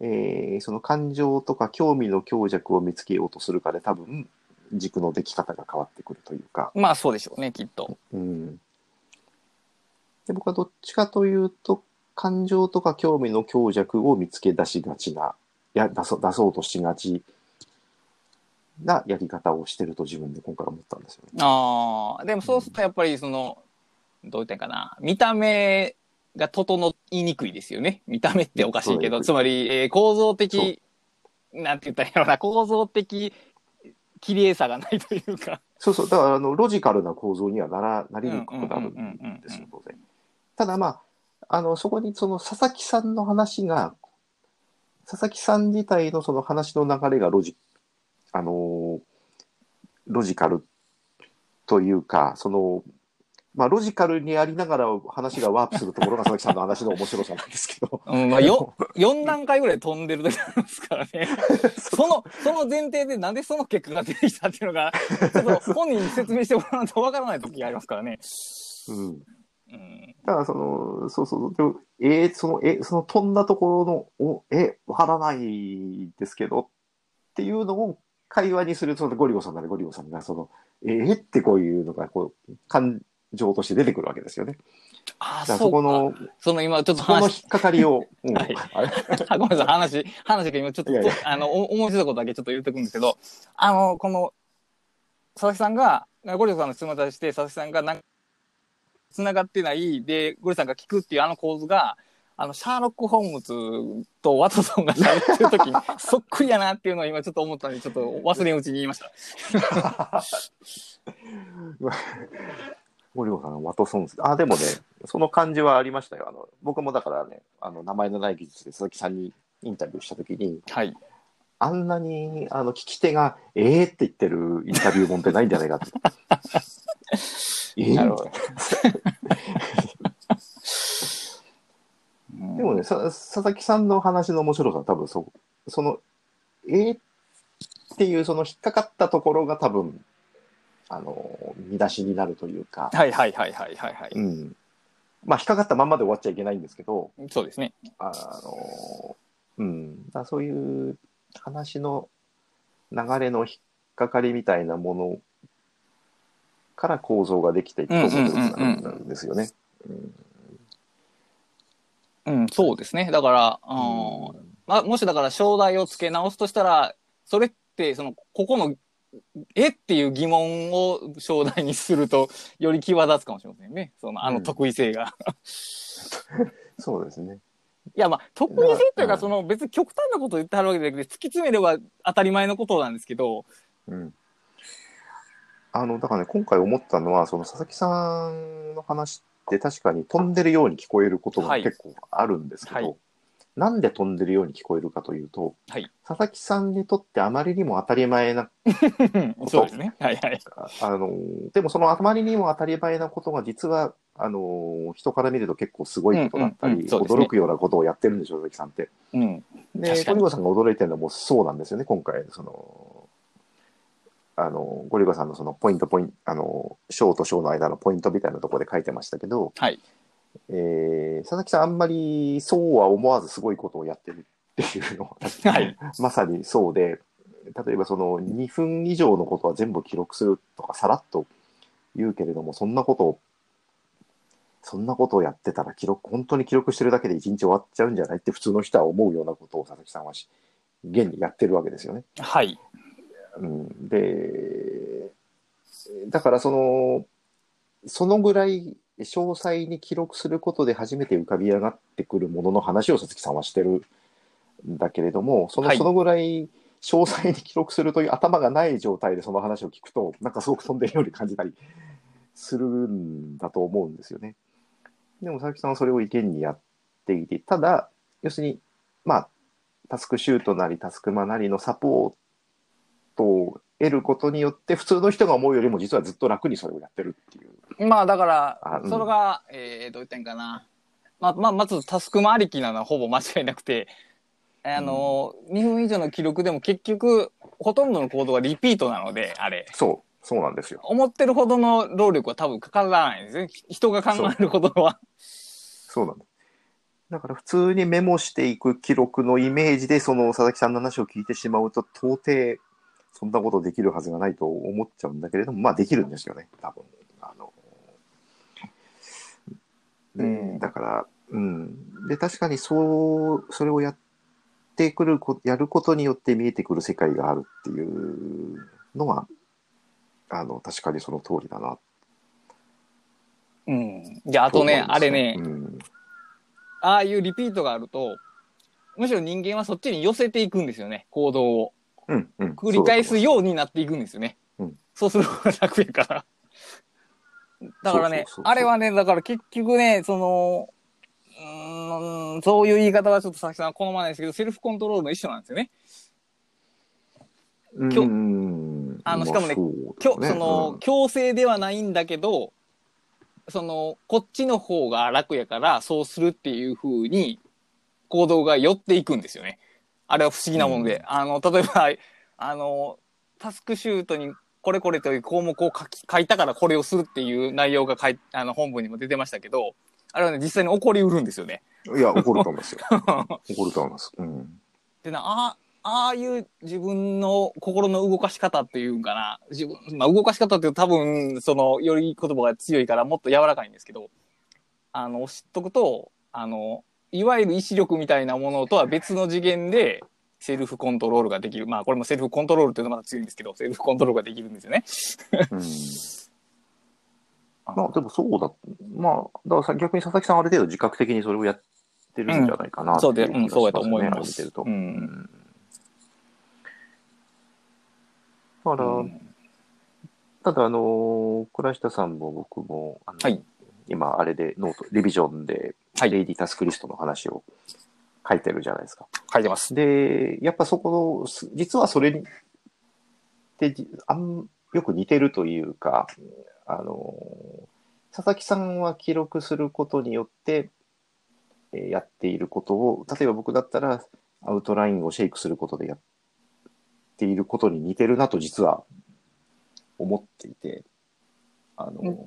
えーその感情とか興味の強弱を見つけようとするかで多分軸のでき方が変わってくるというか、まあそうでしょうね、きっと。うん、で僕はどっちかというと感情とか興味の強弱を見つけ出しがちなや出そ出そうとしがちなやり方をしてると自分で今回思ったんですよね。ああ、でもそうするとやっぱりその、どう言ったらいいかな。見た目が整いにくいですよね。見た目っておかしいけど、つまり、えー構造そ的、なんて言ったらいいのかな、構造的綺麗さがないというか。そうそう、だからあのロジカルな構造にはならなりにくくなるんですよ、当然。ただまあ、あの、そこにその佐々木さんの話が、佐々木さん自体のその話の流れがロジ、あの、ロジカルというか、その、まあ、ロジカルにありながら話がワープするところが佐々木さんの話の面白さなんですけど。うん、まあ、よ、4段階ぐらい飛んでる時ありますからね。[laughs] その、その前提でなんでその結果が出てきたっていうのが、ちょっと本人に説明してもらわないとわからない時がありますからね。うん。うん。だからその、そうそう、でもえーその、え、その飛んだところの、お、え、わからないですけどっていうのを会話にする、そのゴリゴさんならゴリゴさんが、その、えーってこういうのが、こう、感情として出てくるわけですよね。ああ、そこの、その今ちょっとそこの引話っ、かかりを、うん。はい。ごめんなさい、話、話が今ちょっと、いやいや。あの、お思いことだけちょっと言ってくんですけど、あの、この、佐々木さんが、ゴリラさんの質問に対して、佐々木さんがなんか、繋がってない、で、ゴリラさんが聞くっていうあの構図が、あの、シャーロック・ホームズとワトソンが喋ってる時に、[laughs] そっくりやなっていうのを今ちょっと思ったんで、ちょっと忘れんうちに言いました。[laughs] ゴリゴさん、ワトソンズ。あ、でもね、その感じはありましたよ。あの、僕もだからね、あの、名前のない技術で佐々木さんにインタビューしたときに、はい。あんなに、あの、聞き手が、えーって言ってるインタビュー本ってないんじゃないかって。[laughs] えーなるほど。[laughs] でもね、さ佐々木さんの話の面白さは多分そ、その、えーっていうその引っかかったところが多分、あの、見出しになるというか、はいはいはいはいはいはい。うん。まあ、引っかかったまんまで終わっちゃいけないんですけど、そうですね。あの、うん。だそういう話の流れの引っかかりみたいなものから構造ができていくと思うんですよね。うんうん、そうですね。だから、うんまあ、もしだから正題を付け直すとしたら、それって、その、ここの、えっていう疑問を正題にすると、より際立つかもしれませんね。その、あの得意性が。そうですね。いや、まあ、得意性というか、うんその、別に極端なことを言ってはるわけじゃなくて、突き詰めれば当たり前のことなんですけど、うん。あの、だからね、今回思ったのは、その佐々木さんの話って確かに飛んでるように聞こえることもはい結構あるんですけど、はいなんで飛んでるように聞こえるかというと、はい佐々木さんにとってあまりにも当たり前な、[laughs] そうですね。はいはい。あの、でもそのあまりにも当たり前なことが実は、あの、人から見ると結構すごいことだったり、うんうんうんね驚くようなことをやってるんでしょ、佐々木さんって。うん。で、確かにゴリゴさんが驚いてるのもそうなんですよね、今回、その、あの、ゴリゴさんのそのポイント、ポイント、あの、章と章の間のポイントみたいなところで書いてましたけど、はい。えー佐々木さんあんまりそうは思わずすごいことをやってるっていうのは、はい。まさにそうで、例えばその2分以上のことは全部記録するとかさらっと言うけれども、そんなことを、そんなことをやってたら記録、本当に記録してるだけで一日終わっちゃうんじゃないって普通の人は思うようなことを佐々木さんはし現にやってるわけですよね。はい。うん、で、だからその、そのぐらい詳細に記録することで初めて浮かび上がってくるものの話を佐々木さんはしてるんだけれども、その,、はいそのぐらい詳細に記録するという頭がない状態でその話を聞くと、なんかすごく飛んでるように感じたりするんだと思うんですよね。でも佐々木さんはそれを意見にやっていて、ただ、要するに、まあ、タスクシュートなりタスクマなりのサポートを得ることによって、普通の人が思うよりも実はずっと楽にそれをやってるっていう。まあだからそれが、えー、どう言ったんかな。まあ、まあ、まずタスクもありきなのはほぼ間違いなくて、あの、2分以上の記録でも結局、ほとんどの行動がリピートなので、あれ。そう、そうなんですよ。思ってるほどの労力は多分かからないんですね。人が考えるほどは。そうなんです。だから普通にメモしていく記録のイメージで、その佐々木さんの話を聞いてしまうと、到底そんなことできるはずがないと思っちゃうんだけれども、まあできるんですよね、多分。あのでうんだから、うん。で、確かにそう、それをやってくるこ、やることによって見えてくる世界があるっていうのは、あの、確かにその通りだな。うん。で、あとね、あれね、うん。ああいうリピートがあると、むしろ人間はそっちに寄せていくんですよね、行動を。うん、うん。繰り返すよううになっていくんですよね。うんそうする方が楽やから。だからねあれはね、だから結局ね、その、うーん、そういう言い方はちょっと佐々木さんは好まないですけど、セルフコントロールの一緒なんですよね。だきょうんあのしかもねきょその、強制ではないんだけど、その、こっちの方が楽やから、そうするっていう風に、行動が寄っていくんですよね。あれは不思議なもので。うんあの、例えば、あの、タスクシュートにこれこれという項目を書き書いたからこれをするっていう内容が書いあの本文にも出てましたけど、あれはね、実際に起こりうるんですよね。うんいや、怒ると思いますよ。[laughs] 怒ると思います。うん。でな、あああいう自分の心の動かし方っていうんかな。自分、まあ動かし方って多分、その、より言葉が強いからもっと柔らかいんですけど、あの、知っとくと、あの、いわゆる意志力みたいなものとは別の次元で、セルフコントロールができる。まあ、これもセルフコントロールっていうのがまだ強いんですけど、セルフコントロールができるんですよね。うんまあ、でもそうだ。まあ、だからさ逆に佐々木さんはある程度自覚的にそれをやってるんじゃないかなってそうで、うん、そうやと思います。見てると。ううんん。だから、うんただ、あの、倉下さんも僕も、あのはい今、あれでノート、リビジョンで、はいデイリータスクリストの話を書いてるじゃないですか。書いてます。で、やっぱそこの、す実はそれに、で、じあん、よく似てるというか、あの、佐々木さんは記録することによって、えーやっていることを、例えば僕だったら、アウトラインをシェイクすることでやっていることに似てるなと実は思っていて、あの、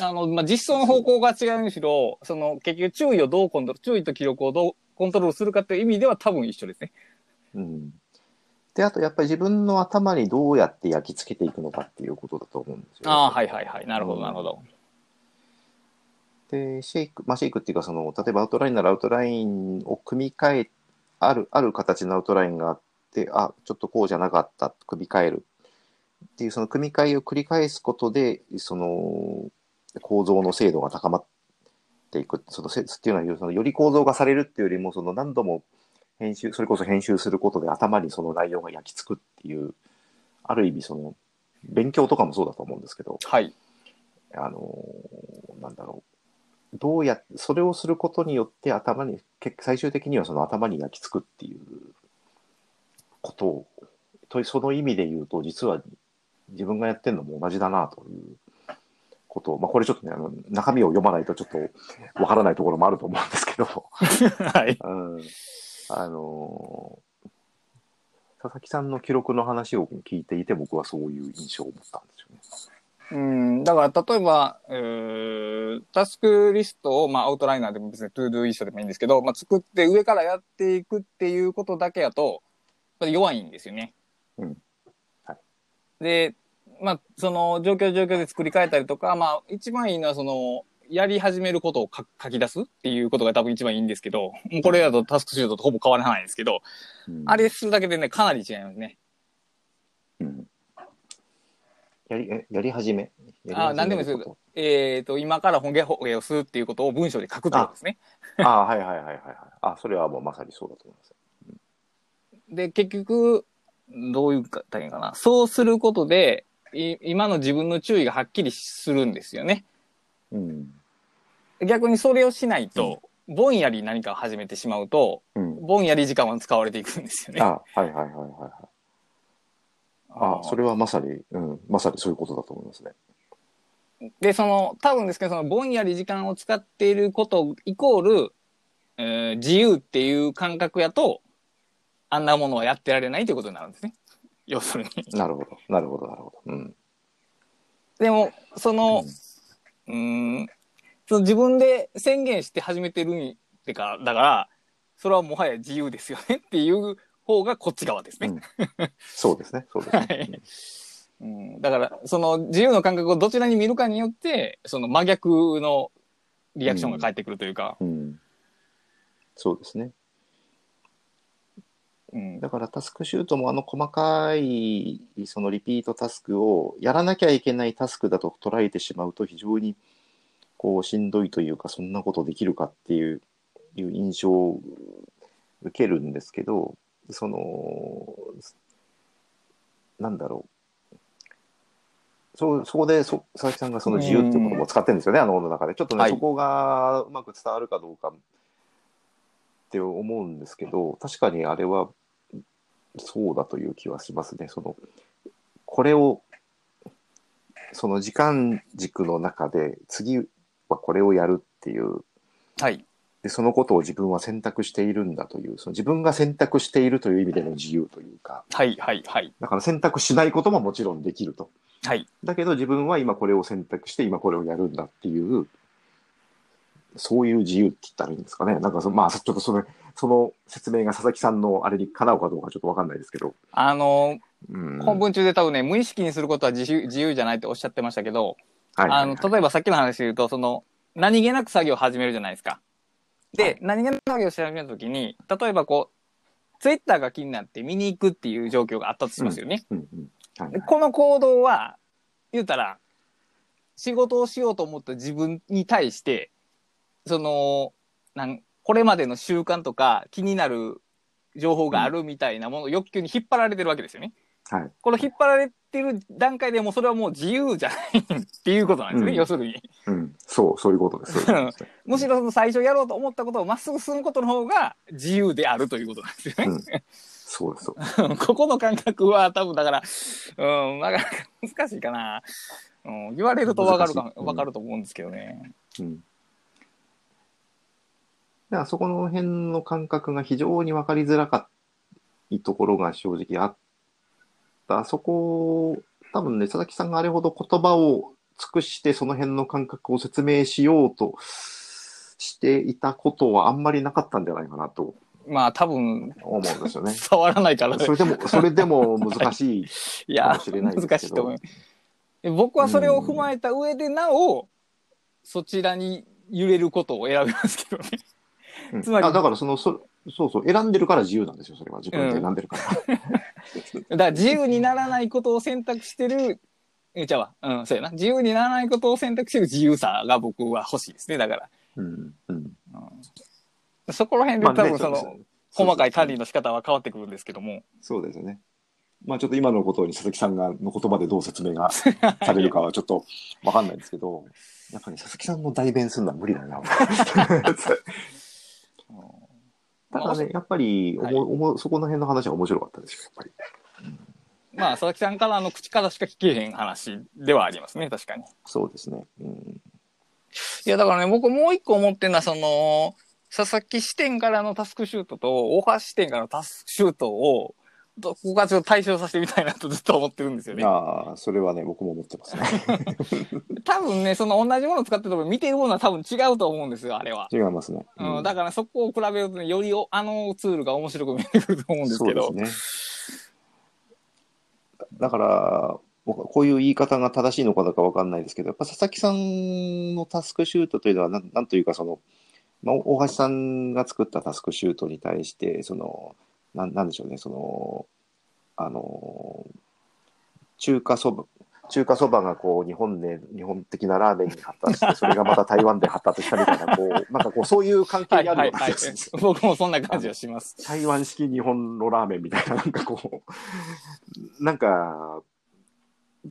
あの、まあ、実装の方向が違うにしろ、その、結局注意をどうコントロール、注意と記録をどうコントロールするかっていう意味では多分一緒ですね。うん。で、あとやっぱり自分の頭にどうやって焼き付けていくのかっていうことだと思うんですよ、ああ、はいはいはい。なるほど、なるほど。で、シェイク、まあ、シェイクっていうか、その、例えばアウトラインならアウトラインを組み替え、ある、ある形のアウトラインがあって、あ、ちょっとこうじゃなかった、組み替えるっていう、その組み替えを繰り返すことで、その、構造の精度が高まっていく。その、せっていうのは、その、より構造化されるっていうよりも、その、何度も編集、それこそ編集することで頭にその内容が焼き付くっていう、ある意味、その、勉強とかもそうだと思うんですけど、はい。あのーなんだろう。どうやっそれをすることによって頭に、結最終的にはその頭に焼き付くっていうことを、とその意味で言うと、実は自分がやってるのも同じだなということを、まあこれちょっとね、あの中身を読まないとちょっとわからないところもあると思うんですけど、はい。うん、あのー佐々木さんの記録の話を聞いていて、僕はそういう印象を持ったんですよね。うん、だから、例えば、えータスクリストを、まあ、アウトライナーでも別に Todoist でもいいんですけど、まあ、作って上からやっていくっていうことだけやと、やっぱり弱いんですよね。うんはいで、まあ、その状況状況で作り変えたりとか、まあ、一番いいのは、その、やり始めることを書書き出すっていうことが多分一番いいんですけど、これだとタスクシュートとほぼ変わらないんですけど、うんあれするだけでね、かなり違いますね。うんやり、えやり始め？始めあ何でもするこえっ、と、今から本ゲホゲをするっていうことを文章で書くということですね。とあはいはいはいはいはい。あ、それはもうまさにそうだと思います。で、結局、どういうか、大変かな。そうすることで、い今の自分の注意がはっきりするんですよね。うん。逆にそれをしないと、ぼんやり何かを始めてしまうと、うん。ぼんやり時間は使われていくんですよね。あ、はいはいはいはいはい。あ、それはまさに、うん、まさにそういうことだと思いますね。で、その、多分ですけど、その、ぼんやり時間を使っていることイコール、えー自由っていう感覚やと、あんなものはやってられないということになるんですね。要するに。なるほど、なるほど、なるほど。うん。でも、その、うーん、その自分で宣言して始めてるんってか、だから、それはもはや自由ですよねっていう方がこっち側ですね。うんそうですね、そうですね。[laughs] はいうん、だから、その自由の感覚をどちらに見るかによって、その真逆のリアクションが返ってくるというか、うん。そうですね。うん、だからタスクシュートもあの細かいそのリピートタスクをやらなきゃいけないタスクだと捉えてしまうと非常にこうしんどいというかそんなことできるかっていういう印象を受けるんですけどそのなんだろう。そうそこでそ佐々木さんがその自由っていう言葉を使ってるんですよねあのの中で。ちょっとね、はい。そこがうまく伝わるかどうかって思うんですけど確かにあれはそうだという気はしますね。その、これを、その時間軸の中で、次はこれをやるっていう、はい。で、そのことを自分は選択しているんだという、その自分が選択しているという意味での自由というか、はい、はい、はい。だから選択しないことももちろんできると。はい。だけど自分は今これを選択して今これをやるんだっていう、そういう自由って言ったらいいんですかね。なんかそ、まあ、ちょっとその、その説明が佐々木さんのあれにかなうかどうかちょっとわかんないですけど。あの、うん。本文中で多分ね、無意識にすることは自由自由じゃないっておっしゃってましたけど、はいはいはいあの、例えばさっきの話で言うと、その、何気なく作業を始めるじゃないですか。で、はい何気なく作業をし始めたときに、例えばこう、ツイッターが気になって見に行くっていう状況があったとしますよね。うんうんはいはいでこの行動は、言うたら、仕事をしようと思った自分に対して、その、なん、これまでの習慣とか気になる情報があるみたいなもの、欲求に引っ張られてるわけですよね。はい。この引っ張られてる段階でもうそれはもう自由じゃないっていうことなんですね、うん要するに。うん。そう、そういうことです。[laughs] むしろその最初やろうと思ったことをまっすぐ進むことの方が自由であるということなんですよね。うん。そうです。[laughs] ここの感覚は多分だから、うん、なかなか難しいかな。うん、言われるとわかるかわかると思うんですけどね。うん。だからそこの辺の感覚が非常に分かりづらかったところが正直あった。そこ多分ね、佐々木さんがあれほど言葉を尽くしてその辺の感覚を説明しようとしていたことはあんまりなかったんじゃないかなとまあ多分、思うんですよね。[laughs] 伝わらないから、それでも、それでも難しい。いやかもしれないですけど難しいと思う。で僕はそれを踏まえた上でなお、そちらに揺れることを選びますけどね。うんつまりあだからそのそ、そうそう、選んでるから自由なんですよ、それは。自分で選んでるから。[laughs] だから自由にならないことを選択してる、え、ちゃうわ。うん、そうやな。自由にならないことを選択してる自由さが僕は欲しいですね。だから。うん。うん。そこら辺で多分その、そう細かい管理の仕方は変わってくるんですけども。そうですよね。まあちょっと今のことに佐々木さんがの言葉でどう説明が [laughs] されるかはちょっとわかんないですけど、やっぱり佐々木さんの代弁するのは無理だな。ただね、やっぱり、おもおもそこの辺の話は面白かったですよ、やっぱり。まあ、佐々木さんからの口からしか聞けへん話ではありますね、確かに。そうですね。うん。いや、だからね、僕もう一個思ってるのは、その、佐々木視点からのタスクシュートと、大橋視点からのタスクシュートを、どこかちょっと対象させてみたいなとずっと思ってるんですよね。ああ、それはね、僕も思ってますね。[laughs] 多分ね、その同じものを使ってると見てるものは多分違うと思うんですよ、あれは。違いますね。うん、だからそこを比べるとね、よりおあのツールが面白く見えてくると思うんですけど。そうですね。だから、僕はこういう言い方が正しいのかどうかわかんないですけど、やっぱ佐々木さんのタスクシュートというのは、なんなんというかその、まあ、大橋さんが作ったタスクシュートに対して、その、なんなんでしょうね、その、あの、中華そば、中華そばがこう日本で日本的なラーメンに発達して、それがまた台湾で発達したみたいな、こう、[laughs] なんかこうそういう関係はいにあるような気がするんですよ。。僕もそんな感じはします。台湾式日本のラーメンみたいな、なんかこう、[laughs] なんか、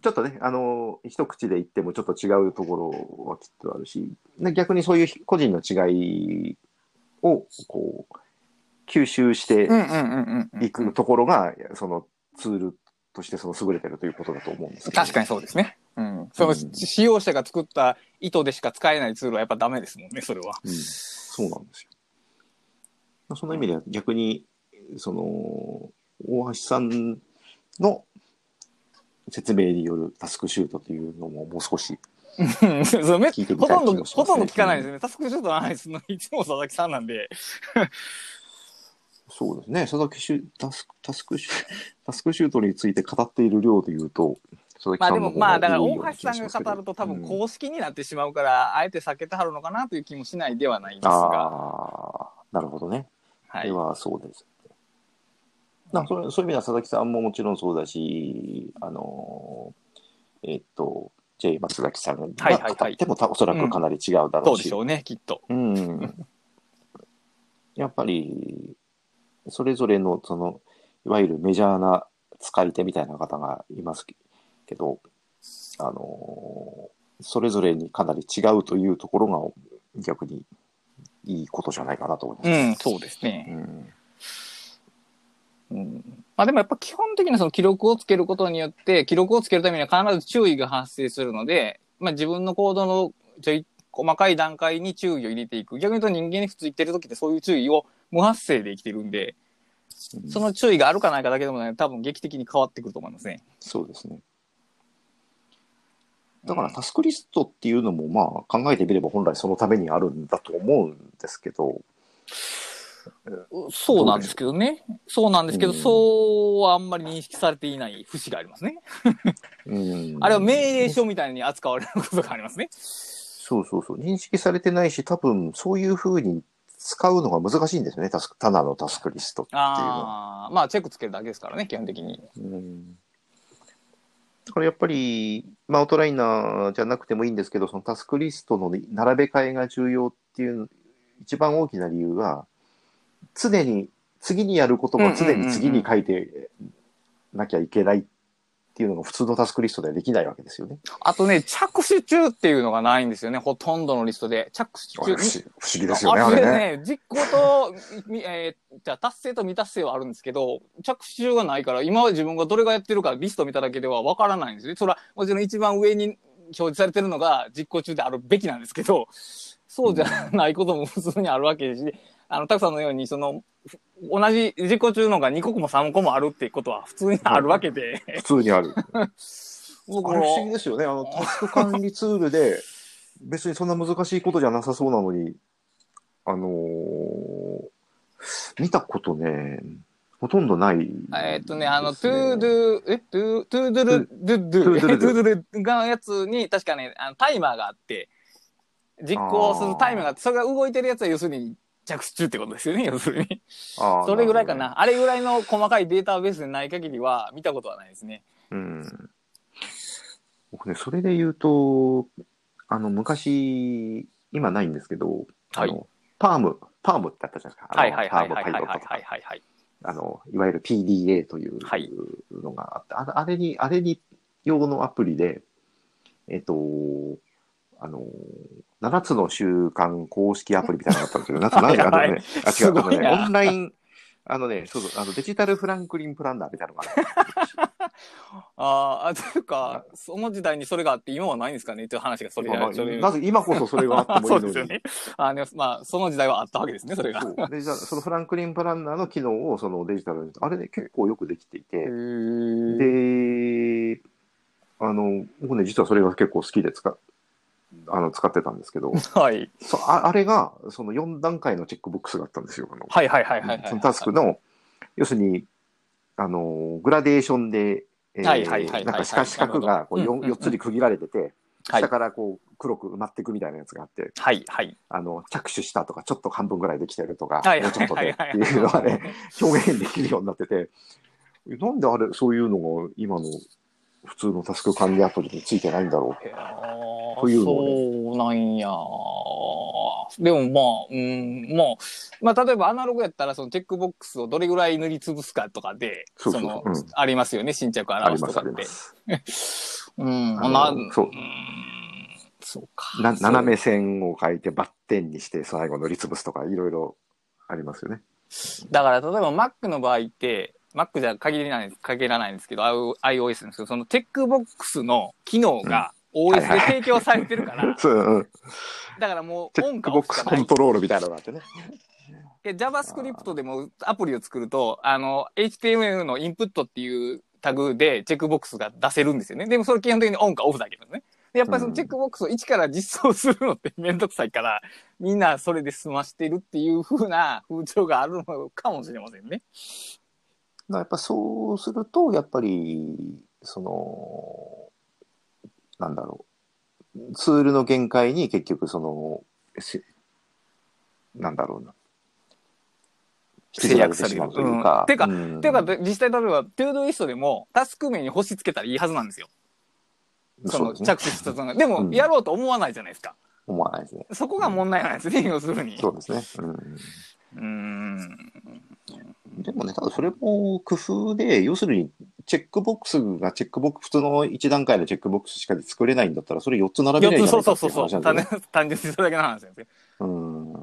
ちょっとね、あの、一口で言ってもちょっと違うところはきっとあるし、で逆にそういう個人の違いを、こう、吸収して。いくところが、そのツールとしてその優れてるということだと思うんですけど。確かにそうですね。うん。その、うん使用者が作った意図でしか使えないツールはやっぱダメですもんね、それは。うん、そうなんですよ。その意味では逆に、その、大橋さんの説明によるタスクシュートというのももう少しうん [laughs] そうめ聞いてみたいほとんど、ほとんど聞かないですね。タスクシュートの話するの [laughs] いつも佐々木さんなんで。そうですね。佐々木シュタスク、タスクシュ、タスクシュートについて語っている量で言うと、佐々木まあでも、さんの方まあだから大橋さんが語ると多分うん公式になってしまうから、あえて避けてはるのかなという気もしないではないですが。ああ、なるほどね。はいそれ。はそうです。なそれそういう意味では佐々木さんももちろんそうだし、あのー、えっと、J 松崎さんが語はいはいはいってもたおそらくかなり違うだろそううし、でしょうね、きっと。うん。やっぱり、それぞれの、その、いわゆるメジャーな使い手みたいな方がいますけど、あのーそれぞれにかなり違うというところが逆にいいことじゃないかなと思います。うん、そうですね。うんうんまあでもやっぱ基本的なその記録をつけることによって、記録をつけるためには必ず注意が発生するので、まあ自分の行動のちょい細かい段階に注意を入れていく。逆に言うと人間に普通生きてる時ってそういう注意を無発生で生きてるんで、その注意があるかないかだけでもね、多分劇的に変わってくると思いますね。そうですね。だからタスクリストっていうのもまあ考えてみれば本来そのためにあるんだと思うんですけど、そうなんですけどね。そうなんですけど、うんそうはあんまり認識されていない節がありますね。うんあれは命令書みたいに扱われることがありますね。そうそうそう。認識されてないし、多分そういうふうに使うのが難しいんですよね。タスク、ただのタスクリストっていうのは。ああ、まあチェックつけるだけですからね、基本的に。うんだからやっぱり、まあ、アウトライナーじゃなくてもいいんですけど、そのタスクリストの並べ替えが重要っていう、一番大きな理由は、常に、次にやることも常に次に書いてなきゃいけないっていうのが普通のタスクリストではできないわけですよね。あとね、着手中っていうのがないんですよね、ほとんどのリストで。着手中。不思不思議ですよね、あれあれね。ね、実行と、み [laughs] えーじゃあ達成と未達成はあるんですけど、着手中がないから、今は自分がどれがやってるかリスト見ただけではわからないんですね。それはもちろん一番上に表示されてるのが実行中であるべきなんですけど、そうじゃないことも普通にあるわけですし、あの、 Tak.さんのように、その、ふ同じ実行中のが2個も3個もあるっていうことは普通にあるわけで、普通にある。[laughs] 僕あれ不思議ですよね。あの、タスク管理ツールで、別にそんな難しいことじゃなさそうなのに、あのー見たことね、ほとんどない、えーっとね、あの、トゥードゥ、え、トゥー、トゥードゥル、ドゥドゥ、トゥードゥルがやつに、確かね、あのタイマーがあって、実行するタイマーがそれが動いてるやつは要するに着手中ってことですよね、要するに。それぐらいかな。あれぐらいの細かいデータベースでない限りは見たことはないですね。うん。僕ね、それで言うと、あの、昔、今ないんですけど、あの、パーム、パームってあったじゃないですか。はいはいはいはいはいはいはいはいはい。あの、いわゆる PDA というはいのがあって、ああれに、あれに用のアプリで、えっと、あの、7つの習慣公式アプリみたいなのがあったんですけど、何かあはいのね、あ、違う、あのね、オンライン、あのね、そうそう、あのデジタルフランクリンプランナーみたいなのがあ [laughs] あというか、その時代にそれがあって、今はないんですかね。っていう話がそれまあそれなぜ今。こそそれがあってもいそいうのに。[laughs] ですよね。あの、まあ、その時代はあったわけですね、それが。そう。でじそのフランクリンプランナーの機能をそのデジタルにあれね結構よくできていへて、ー。であの僕ね実はそれが結構好きで使あの使ってたんですけど [laughs] はい。そああれがその4段階のチェックボックスがあったんですよはいはいはいはいはい。そのタスクの要するにあのグラデーションで、えーはいはいはいはいなんか四角がこうなるほど 4, 四つに区切られてて、はい下からこう黒く埋まっていくみたいなやつがあってはいはい。あの着手したとかちょっと半分ぐらいできてるとか、はいもうちょっとでっていうのがね表現できるようになっててなんであれそういうのが今の普通のタスク管理アプリについてないんだろうというのそうなんや。でもまあ、うん、まあ、まあ、例えばアナログやったら、そのチェックボックスをどれぐらい塗りつぶすかとかで、そうそうの、うんありますよね、新着あ表すとかって。うん、な、そううん、そうか。な斜め線を書いてバッテンにして最後塗りつぶすとかいろいろありますよね。だから、例えば Mac の場合って、Mac じゃ限らない、限らないんですけど、iOS ですけど、そのチェックボックスの機能が OS で提供されてるから、[laughs] そう、うん。だからもうチェッオンかクボックスコントロールみたいなのがあってね。[laughs] で JavaScript でもアプリを作ると、あの、HTML のインプットっていうタグでチェックボックスが出せるんですよね。でもそれ基本的にオンかオフだけどね。でやっぱりそのチェックボックスを一から実装するのってめんどくさいから、みんなそれで済ましてるっていう風な風潮があるのかもしれませんね。やっぱそうすると、やっぱり、その、なんだろう。ツールの限界に結局その、しなんだろうな。制約されるというか。うんてかうんていうか、実際例えば、 Todoist でもタスク名に星つけたらいいはずなんですよ。その。着手したのが。でも、うんやろうと思わないじゃないですか。思わないですね。そこが問題なんですね、要するに。そうですね。うんうーん。でもね、ただそれも工夫で、要するに、チェックボックスがチェックボックス、普通の1段階のチェックボックスしか作れないんだったら、それ4つ並べない4つ、そういじゃないかっていうそうそうそう。単話なね。単純にそれだけの話なんですよ。うん。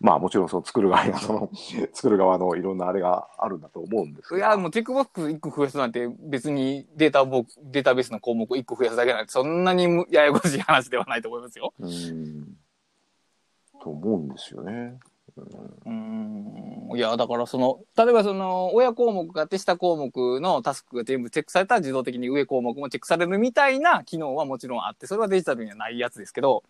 まあもちろんその作る側の、作る側のいろんなあれがあるんだと思うんですが。いや、もうチェックボックス1個増やすなんて別にデータボデータベースの項目1個増やすだけなんてそんなにむややこしい話ではないと思いますよ。うん。と思うんですよね。うーん。いや、だからその、例えばその、親項目があって下項目のタスクが全部チェックされたら自動的に上項目もチェックされるみたいな機能はもちろんあって、それはデジタルにはないやつですけど、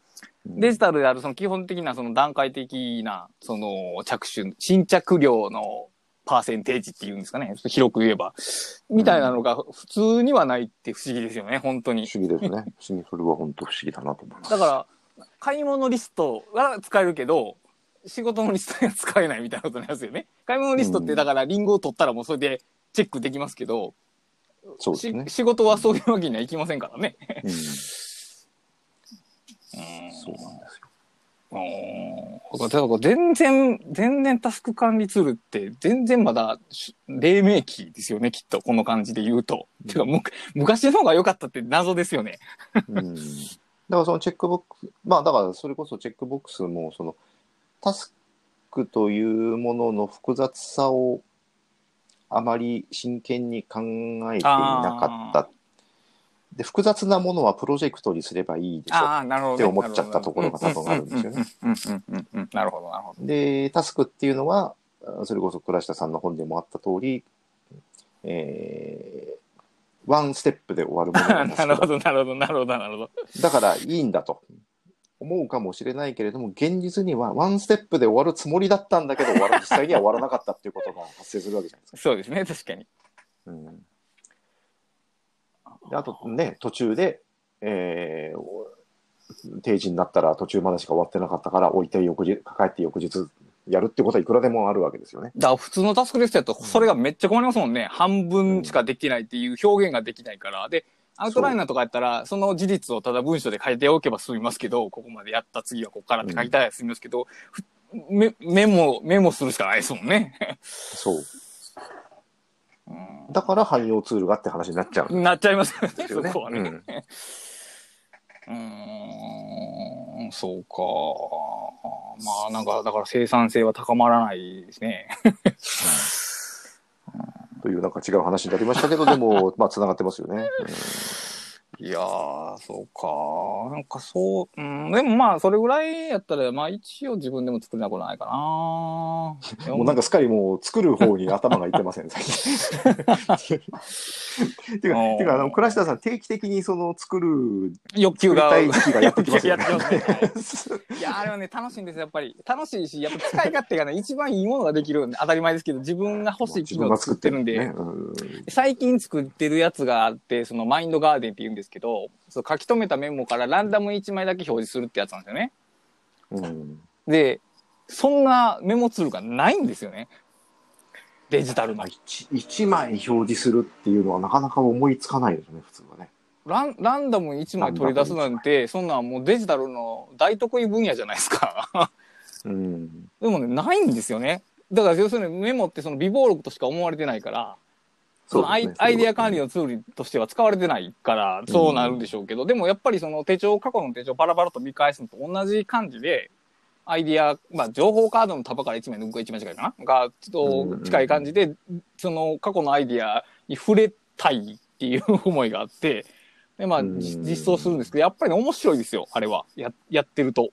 デジタルであるその基本的なその段階的なその着手、新着量のパーセンテージっていうんですかね。広く言えば。みたいなのが普通にはないって不思議ですよね、本当に。不思議ですね。不思議、それは本当不思議だなと思います。だから、買い物リストは使えるけど、仕事のリストには使えないみたいなことになりますよね。買い物リストってだからリンゴを取ったらもうそれでチェックできますけど、そうですねし。仕事はそういうわけにはいきませんからね。うん。うんそうなんですよ。うんだから全然、全然タスク管理ツールって全然まだし黎明期ですよね、きっと。この感じで言うと。てかむ昔の方が良かったって謎ですよね。うん。だからそのチェックボックス、まあだからそれこそチェックボックスも、そのタスクというものの複雑さをあまり真剣に考えていなかった。で、複雑なものはプロジェクトにすればいいでしょ。って思っちゃったところが多分あるんですよね。なるほど、なるほど。で、タスクっていうのは、それこそ倉下さんの本でもあった通り、えーワンステップで終わるものなんですけなるほど、なるほど、なるほど、なるほど。だからいいんだと思うかもしれないけれども、現実にはワンステップで終わるつもりだったんだけど、[laughs] 終わら実際には終わらなかったっていうことが発生するわけじゃないですか。そうですね、確かに。うん、であとね、途中で、えー定時になったら途中までしか終わってなかったから置いて翌日、帰って翌日やるってことはいくらでもあるわけですよね。だから普通のタスクリストやと、それがめっちゃ困りますもんね。半分しかできないっていう表現ができないから。で、アウトライナーとかやったら、その事実をただ文章で書いておけば済みますけど、ここまでやった次はここからって書いたら済みますけど、ふメメモ、メモするしかないですもんね。そう。だから汎用ツールがって話になっちゃうんなっちゃいますよね、ですよね。そこはね。うんん、そうか。まあなんか、だから生産性は高まらないですね。[laughs] というなんか違う話になりましたけど、でも、[laughs] まあ、繋がってますよね。いやー、そうか。なんかそう、うん、でもまあ、それぐらいやったら、まあ一応自分でも作れなくはないかな。[laughs] もうなんかすっかりもう作る方に頭がいってません、最近。[laughs] ていうか、てかあの、倉下さん定期的にその作る、欲求が。作りたい時期がやってきますよね [laughs] いや、あれはね、楽しいんですよ、やっぱり。楽しいし、やっぱ使い勝手がね、一番いいものができる当たり前ですけど、自分が欲しい機能を作ってるんで、ねうん最近作ってるやつがあって、そのマインドガーデンって言うんですけど、そう書き留めたメモからランダム1枚だけ表示するってやつなんですよね。うんで、そんなメモツールがないんですよね。デジタルのまあ、。一一枚表示するっていうのはなかなか思いつかないですね、普通はね。ランランダム1枚取り出すなんて、そんなんもうデジタルの大得意分野じゃないですか。うん。[laughs] でもね、ないんですよね。だから要するにメモってその微暴録としか思われてないから、そのアイ,、アイデア管理のツールとしては使われてないから、そうなるんでしょうけど、でもやっぱりその手帳、過去の手帳パラパラと見返すのと同じ感じで、アイデア、まあ情報カードの束から1枚抜くが1枚近いかな？が、ちょっと近い感じで、その過去のアイデアに触れたいっていう思いがあって、で、まあ、実装するんですけど、やっぱりね、面白いですよ、あれは。や、やってると。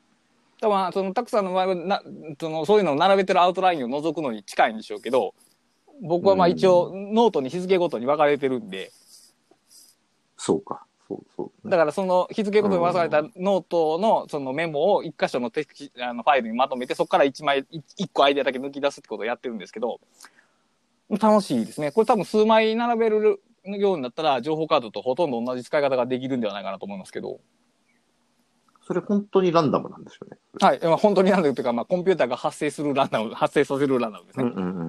だから、その、 Tak.さんの場合は、な、その、そういうのを並べてるアウトラインを覗くのに近いんでしょうけど、僕はまあうん一応、ノートに日付ごとに分かれてるんで、そうか。そうそう。だからその日付ごとに分かれたノートのそのメモを一箇所のテキあのファイルにまとめて、そこから一枚、い一個アイデアだけ抜き出すってことをやってるんですけど、楽しいですね。これ多分数枚並べるようになったら、情報カードとほとんど同じ使い方ができるんではないかなと思いますけど、それ本当にランダムなんですよね。はい。まあ、本当になんだというか、まあ、コンピューターが発生するランダム、発生させるランダムですね。うんうんうん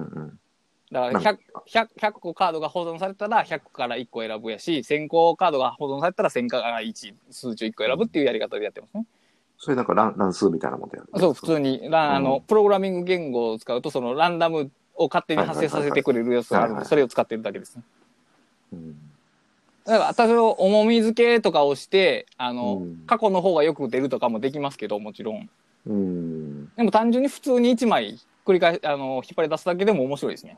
うん。だからなん100、100、100個カードが保存されたら、100個から1個選ぶやし、1000個カードが保存されたら、1000から1、数値を1個選ぶっていうやり方でやってますね。それなんか乱乱数みたいなもんでやる。そう、普通に、ラあの、うんプログラミング言語を使うと、そのランダムを勝手に発生させてくれるやつがあるんで、それを使ってるだけですね。うん。だから、多少重み付けとかをして、あの、うん過去の方がよく出るとかもできますけど、もちろん。うん。でも単純に普通に1枚繰り返し、あの、引っ張り出すだけでも面白いですね。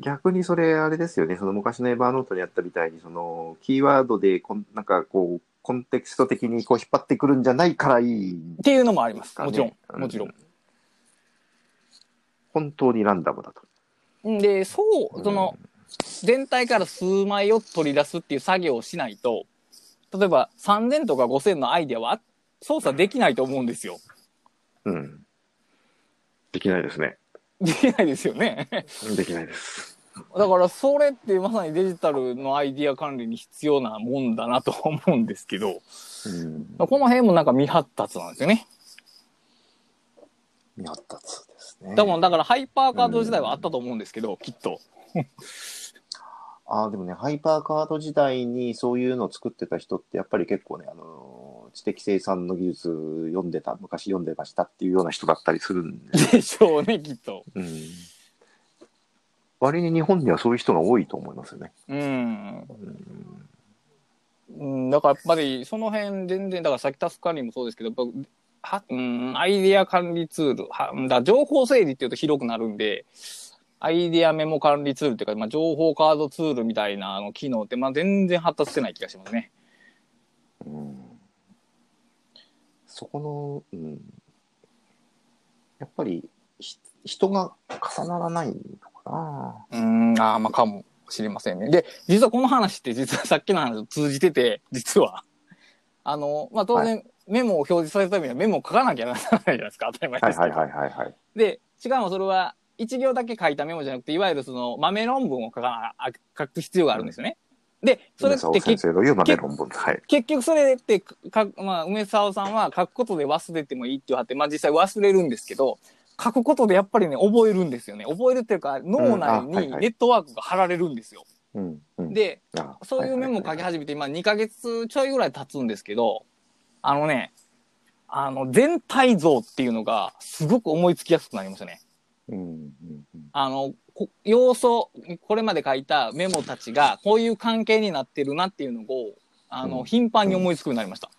逆にそれあれですよね、その昔のエヴァーノートにやったみたいに、そのキーワードでこん、なんかこう、コンテクスト的にこう引っ張ってくるんじゃないからいいんっていうのもあります。もちろん。うんもちろん。本当にランダムだと。んで、そう、その、全体から数枚を取り出すっていう作業をしないと、例えば3000とか5000のアイデアは操作できないと思うんですよ。うん。できないですね。できないですよね。できないです。だからそれってまさにデジタルのアイディア管理に必要なもんだなと思うんですけど、うん。この辺もなんか未発達なんですよね。未発達ですね。多分だからハイパーカード時代はあったと思うんですけど、きっと。ああ、でもね、ハイパーカード時代にそういうのを作ってた人って、やっぱり結構ね、あの、知的生産の技術読んでた、昔読んでましたっていうような人だったりするんで、でしょうね、きっと。うん。割に日本にはそういう人が多いと思いますよね。うん。うんうん、だからやっぱりその辺全然、だからさっきタスク管理もそうですけど、やっぱはうん、アイデア管理ツール、はだ情報整理っていうと広くなるんで、アイデアメモ管理ツールっていうか、まあ、情報カードツールみたいなあの機能って、まあ、全然発達してない気がしますね。うんそこの、うん、やっぱりひ人が重ならないのかな。うん、ああ、まあかもしれませんね。で、実はこの話って実はさっきの話と通じてて、実は。あの、まあ、当然、メモを表示されるためにはメモを書かなきゃならないじゃないですか。当たり前ですけど。はいはいはいはいはい。で、しかもそれは、一行だけ書いたメモじゃなくて、いわゆるその豆論文を書か書く必要があるんですよね。で、それって結先生の言う豆論文。はい。結局それってか、まあ、梅沢さんは書くことで忘れてもいいって言われて、まあ実際忘れるんですけど、書くことでやっぱりね、覚えるんですよね。覚えるっていうか、脳内にネットワークが張られるんですよ。うん。うん、で、あそういうメモを書き始めて、今2ヶ月ちょいぐらい経つんですけど、あのね、あの、全体像っていうのがすごく思いつきやすくなりましたね。うんうんうんあの、こ要素、これまで書いたメモたちがこういう関係になってるなっていうのを、あの、うん頻繁に思いつくようになりました。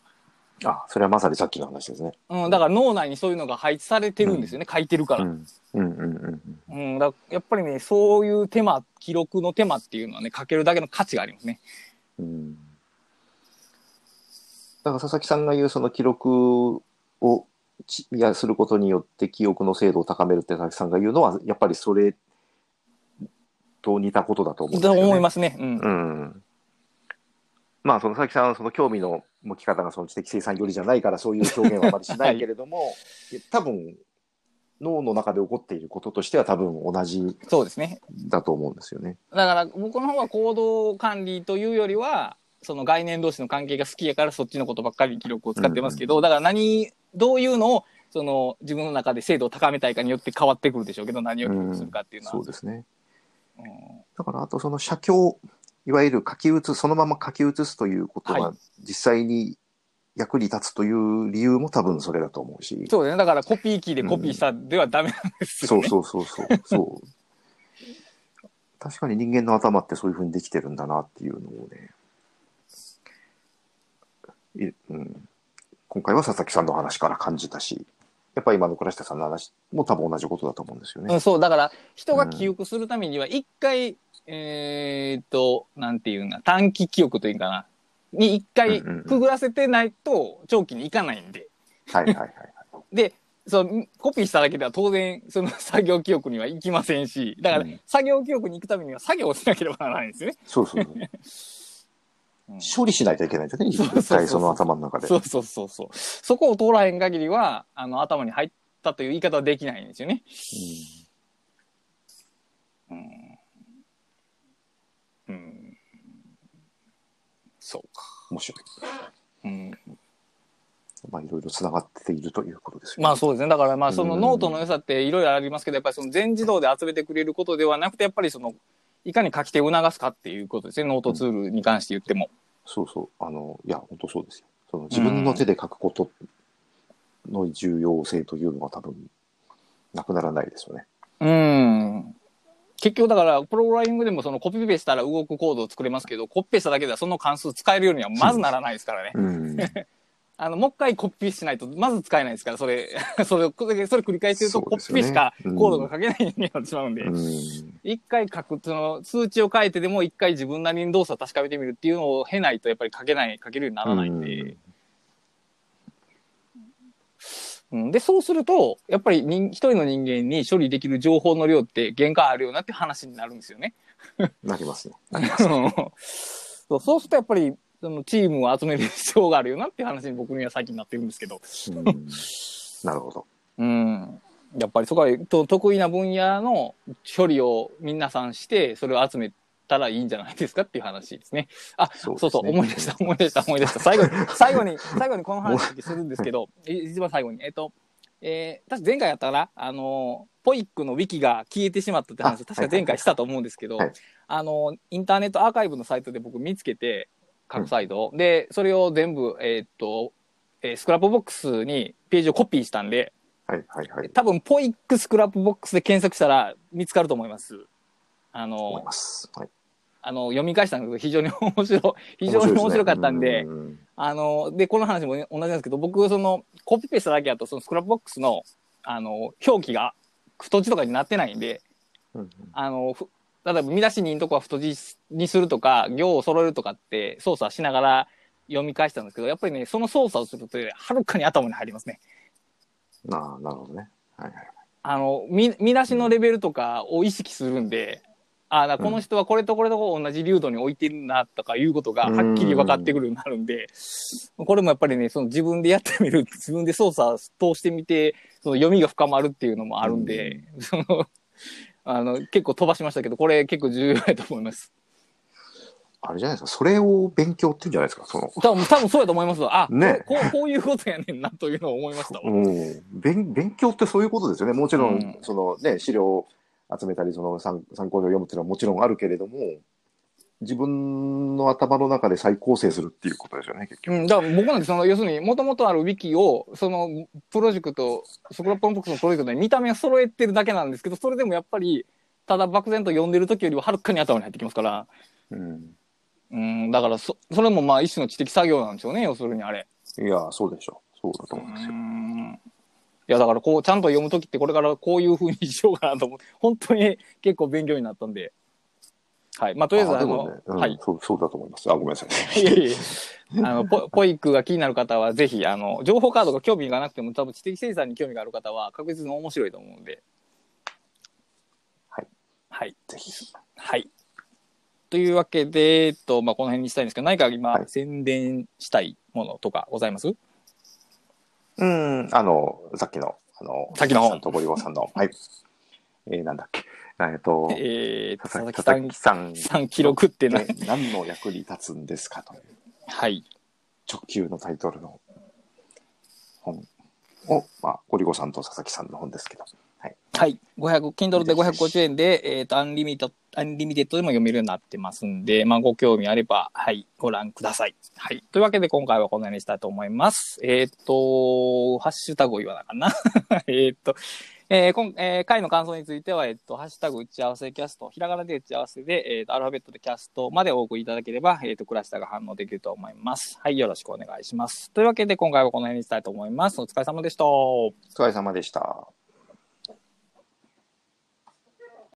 あ、それはまさにさっきの話ですね。うん、だから脳内にそういうのが配置されてるんですよね、書いてるから。うん。うんうんうんうん。うん、だやっぱりね、そういう手間、記録の手間っていうのはね、書けるだけの価値がありますね。うんだから佐々木さんが言うその記録をやすることによって記憶の精度を高めるって佐々木さんが言うのはやっぱりそれと似たことだと思うんですとよね。思いますね。うん。うん。まあその佐々木さんはその興味の向き方がその知的生産寄りじゃないからそういう表現はあまりしないけれども、多分脳の中で起こっていることとしては多分同じそうですね。だと思うんですよね。だから僕の方は行動管理というよりは、その概念同士の関係が好きやからそっちのことばっかり記録を使ってますけど、だから何、どういうのを、その自分の中で精度を高めたいかによって変わってくるでしょうけど、何を記録するかっていうのは。そうですね。うんだからあとその写経、いわゆる書き写す、そのまま書き写すということはが実際に役に立つという理由も多分それだと思うし。そうですね。だからコピー機でコピーしたではダメなんですよね。そうそうそうそう。そう。[laughs] 確かに人間の頭ってそういうふうにできてるんだなっていうのをね。いうん、今回は佐々木さんの話から感じたし、やっぱり今の倉下さんの話も多分同じことだと思うんですよね。うん、そう、だから、人が記憶するためには、一回、えーっと、なんていうんだ、短期記憶というかな、に一回うんうんうんくぐらせてないと、長期にいかないんで。はいはいはいはい。[laughs] で、そのコピーしただけでは当然、その作業記憶にはいきませんし、だから、うん作業記憶に行くためには作業をしなければならないんですよね。そうそうそう。うん処理しないといけないんですよね。そうそうそう一回その頭の中で。そうそうそうそう。そこを通らへん限りは、あの、頭に入ったという言い方はできないんですよね。うん。うん。そうか。うん面白い。うん。まあいろいろ繋がっているということですよね。まあそうですね。だからまあそのうんノートの良さっていろいろありますけど、やっぱりその全自動で集めてくれることではなくて、やっぱりその、いかに書き手を促すかっていうことですね。ノートツールに関して言っても。そうそう。あの、いや、本当そうですよ。その自分の手で書くことの重要性というのは多分、なくならないですよね。うん。結局だから、プログラミングでもそのコピペしたら動くコードを作れますけど、コピペしただけではその関数使えるようにはまずならないですからね。うん。[laughs] あの、もう一回コピペしないと、まず使えないですから、[laughs] それ、それ、それ繰り返してると、コピペしかコードが書けない人間になってしまうんで、うん。一回書く、その、数値を変えてでも一回自分なりに動作を確かめてみるっていうのを経ないと、やっぱり書けない、書けるようにならないんで、うん、で、そうすると、やっぱり人一人の人間に処理できる情報の量って限界あるよなって話になるんですよね。なりますね。[laughs] そうそうするとやっぱり、そのチームを集める必要があるよなっていう話に僕には最近なってるんですけど。うんなるほど。うん。やっぱりそこはと得意な分野の処理を皆さんして、それを集めたらいいんじゃないですかっていう話ですね。あ、そそううそう、ですね思い出した、思い出した、思い出した。最後に、[laughs] 最後に、最後にこの話するんですけど、い一番最後に、えっと、えー、確か前回やったかな、あの、 PoIC のウィキが消えてしまったって話、あ確か前回したと思うんですけど、はい。あの、 Internet Archive のサイトで僕見つけて、各サイトを、で、それを全部、えーっと、えー Scrapbox にページをコピーしたんで、はいはいはい。多分、 PoIC Scrapbox で検索したら見つかると思います。あの思いま、す。はい。あの、読み返したんですけど、非常に面白い、[laughs] 非常に面白かったんで、うんあの、で、この話も同じなんですけど、僕、その、コピペしただけだと、その Scrapbox の、あの、表記が太字とかになってないんで、うんあの、ふ例えば見出しにのとこは太字にするとか、行を揃えるとかって操作しながら読み返したんですけど、やっぱりね、その操作をすると、はるかに頭に入りますね。なあなるほどね。はいはい。あの、見、見出しのレベルとかを意識するんで、あだからこの人はこれとこれと同じ流度に置いてるなとかいうことがはっきり分かってくるようになるんで、これもやっぱりね、その自分でやってみる、[laughs] 自分で操作通してみて、その読みが深まるっていうのもあるんで、その、あの、結構飛ばしましたけど、これ結構重要だと思います。あれじゃないですか、それを勉強っていうんじゃないですか、その、多分、多分そうやと思いますわ。あ、ねこう、こういうことやねんなというのを思いましたわ。[laughs] うん、勉勉強ってそういうことですよね。もちろん、うんそのね、資料を集めたり、その参参考書を読むっていうのはもちろんあるけれども、自分の頭の中で再構成するっていうことですよね、結局。うん、だから僕なんてその要するにもともとあるウィキをそのプロジェクトスクラップロンボックスのプロジェクトで見た目を揃えてるだけなんですけどそれでもやっぱりただ漠然と読んでる時よりははるかに頭に入ってきますからうん。うんだからそそれもまあ一種の知的作業なんでしょうね要するにあれいや、そうでしょう。そうだとう思うんですよ。んいやだからこうちゃんと読む時ってこれからこういうふうにしようかなと思って [laughs] 本当に結構勉強になったんではいまあとりあえずあの、でもね、うんはいそう、そうだと思います。あ、ごめんなさい。いやいやあのポ、[laughs] ポイックが気になる方は、ぜひ、あの、情報カードが興味がなくても、多分知的生産に興味がある方は、確実に面白いと思うので。はい。はい。ぜひ。はい。というわけで、えっと、まあ、この辺にしたいんですけど、何か今、はい。宣伝したいものとかございます？うん、あの、さっきの、あの、さっきの本とゴリゴさんの、はい。えー、なんだっけ。えっと、えー、佐佐々木々木佐々木さん、さんさん記録ってな、ね何の役に立つんですかと。いうはい。直球のタイトルの本。を、まあ、ゴリゴさんと佐々木さんの本ですけど、はい。はい。500、Kindle で550円で、えっ、と、 Unlimited、Unlimited でも読めるようになってますんで、まあ、ご興味あれば、はい、ご覧ください。はい。というわけで、今回はこの辺にしたいと思います。えっ、と、ハッシュタグを言わなあかんな。[laughs] えっと、えー、今、えー、回の感想については、えっ、と、ハッシュタグ打ち合わせキャスト、ひらがなで打ち合わせで、えっ、と、アルファベットでキャストまでお送りいただければ、えっ、と、クラスターが反応できると思います。はい、よろしくお願いします。というわけで、今回はこの辺にしたいと思います。お疲れ様でした。お疲れ様でした。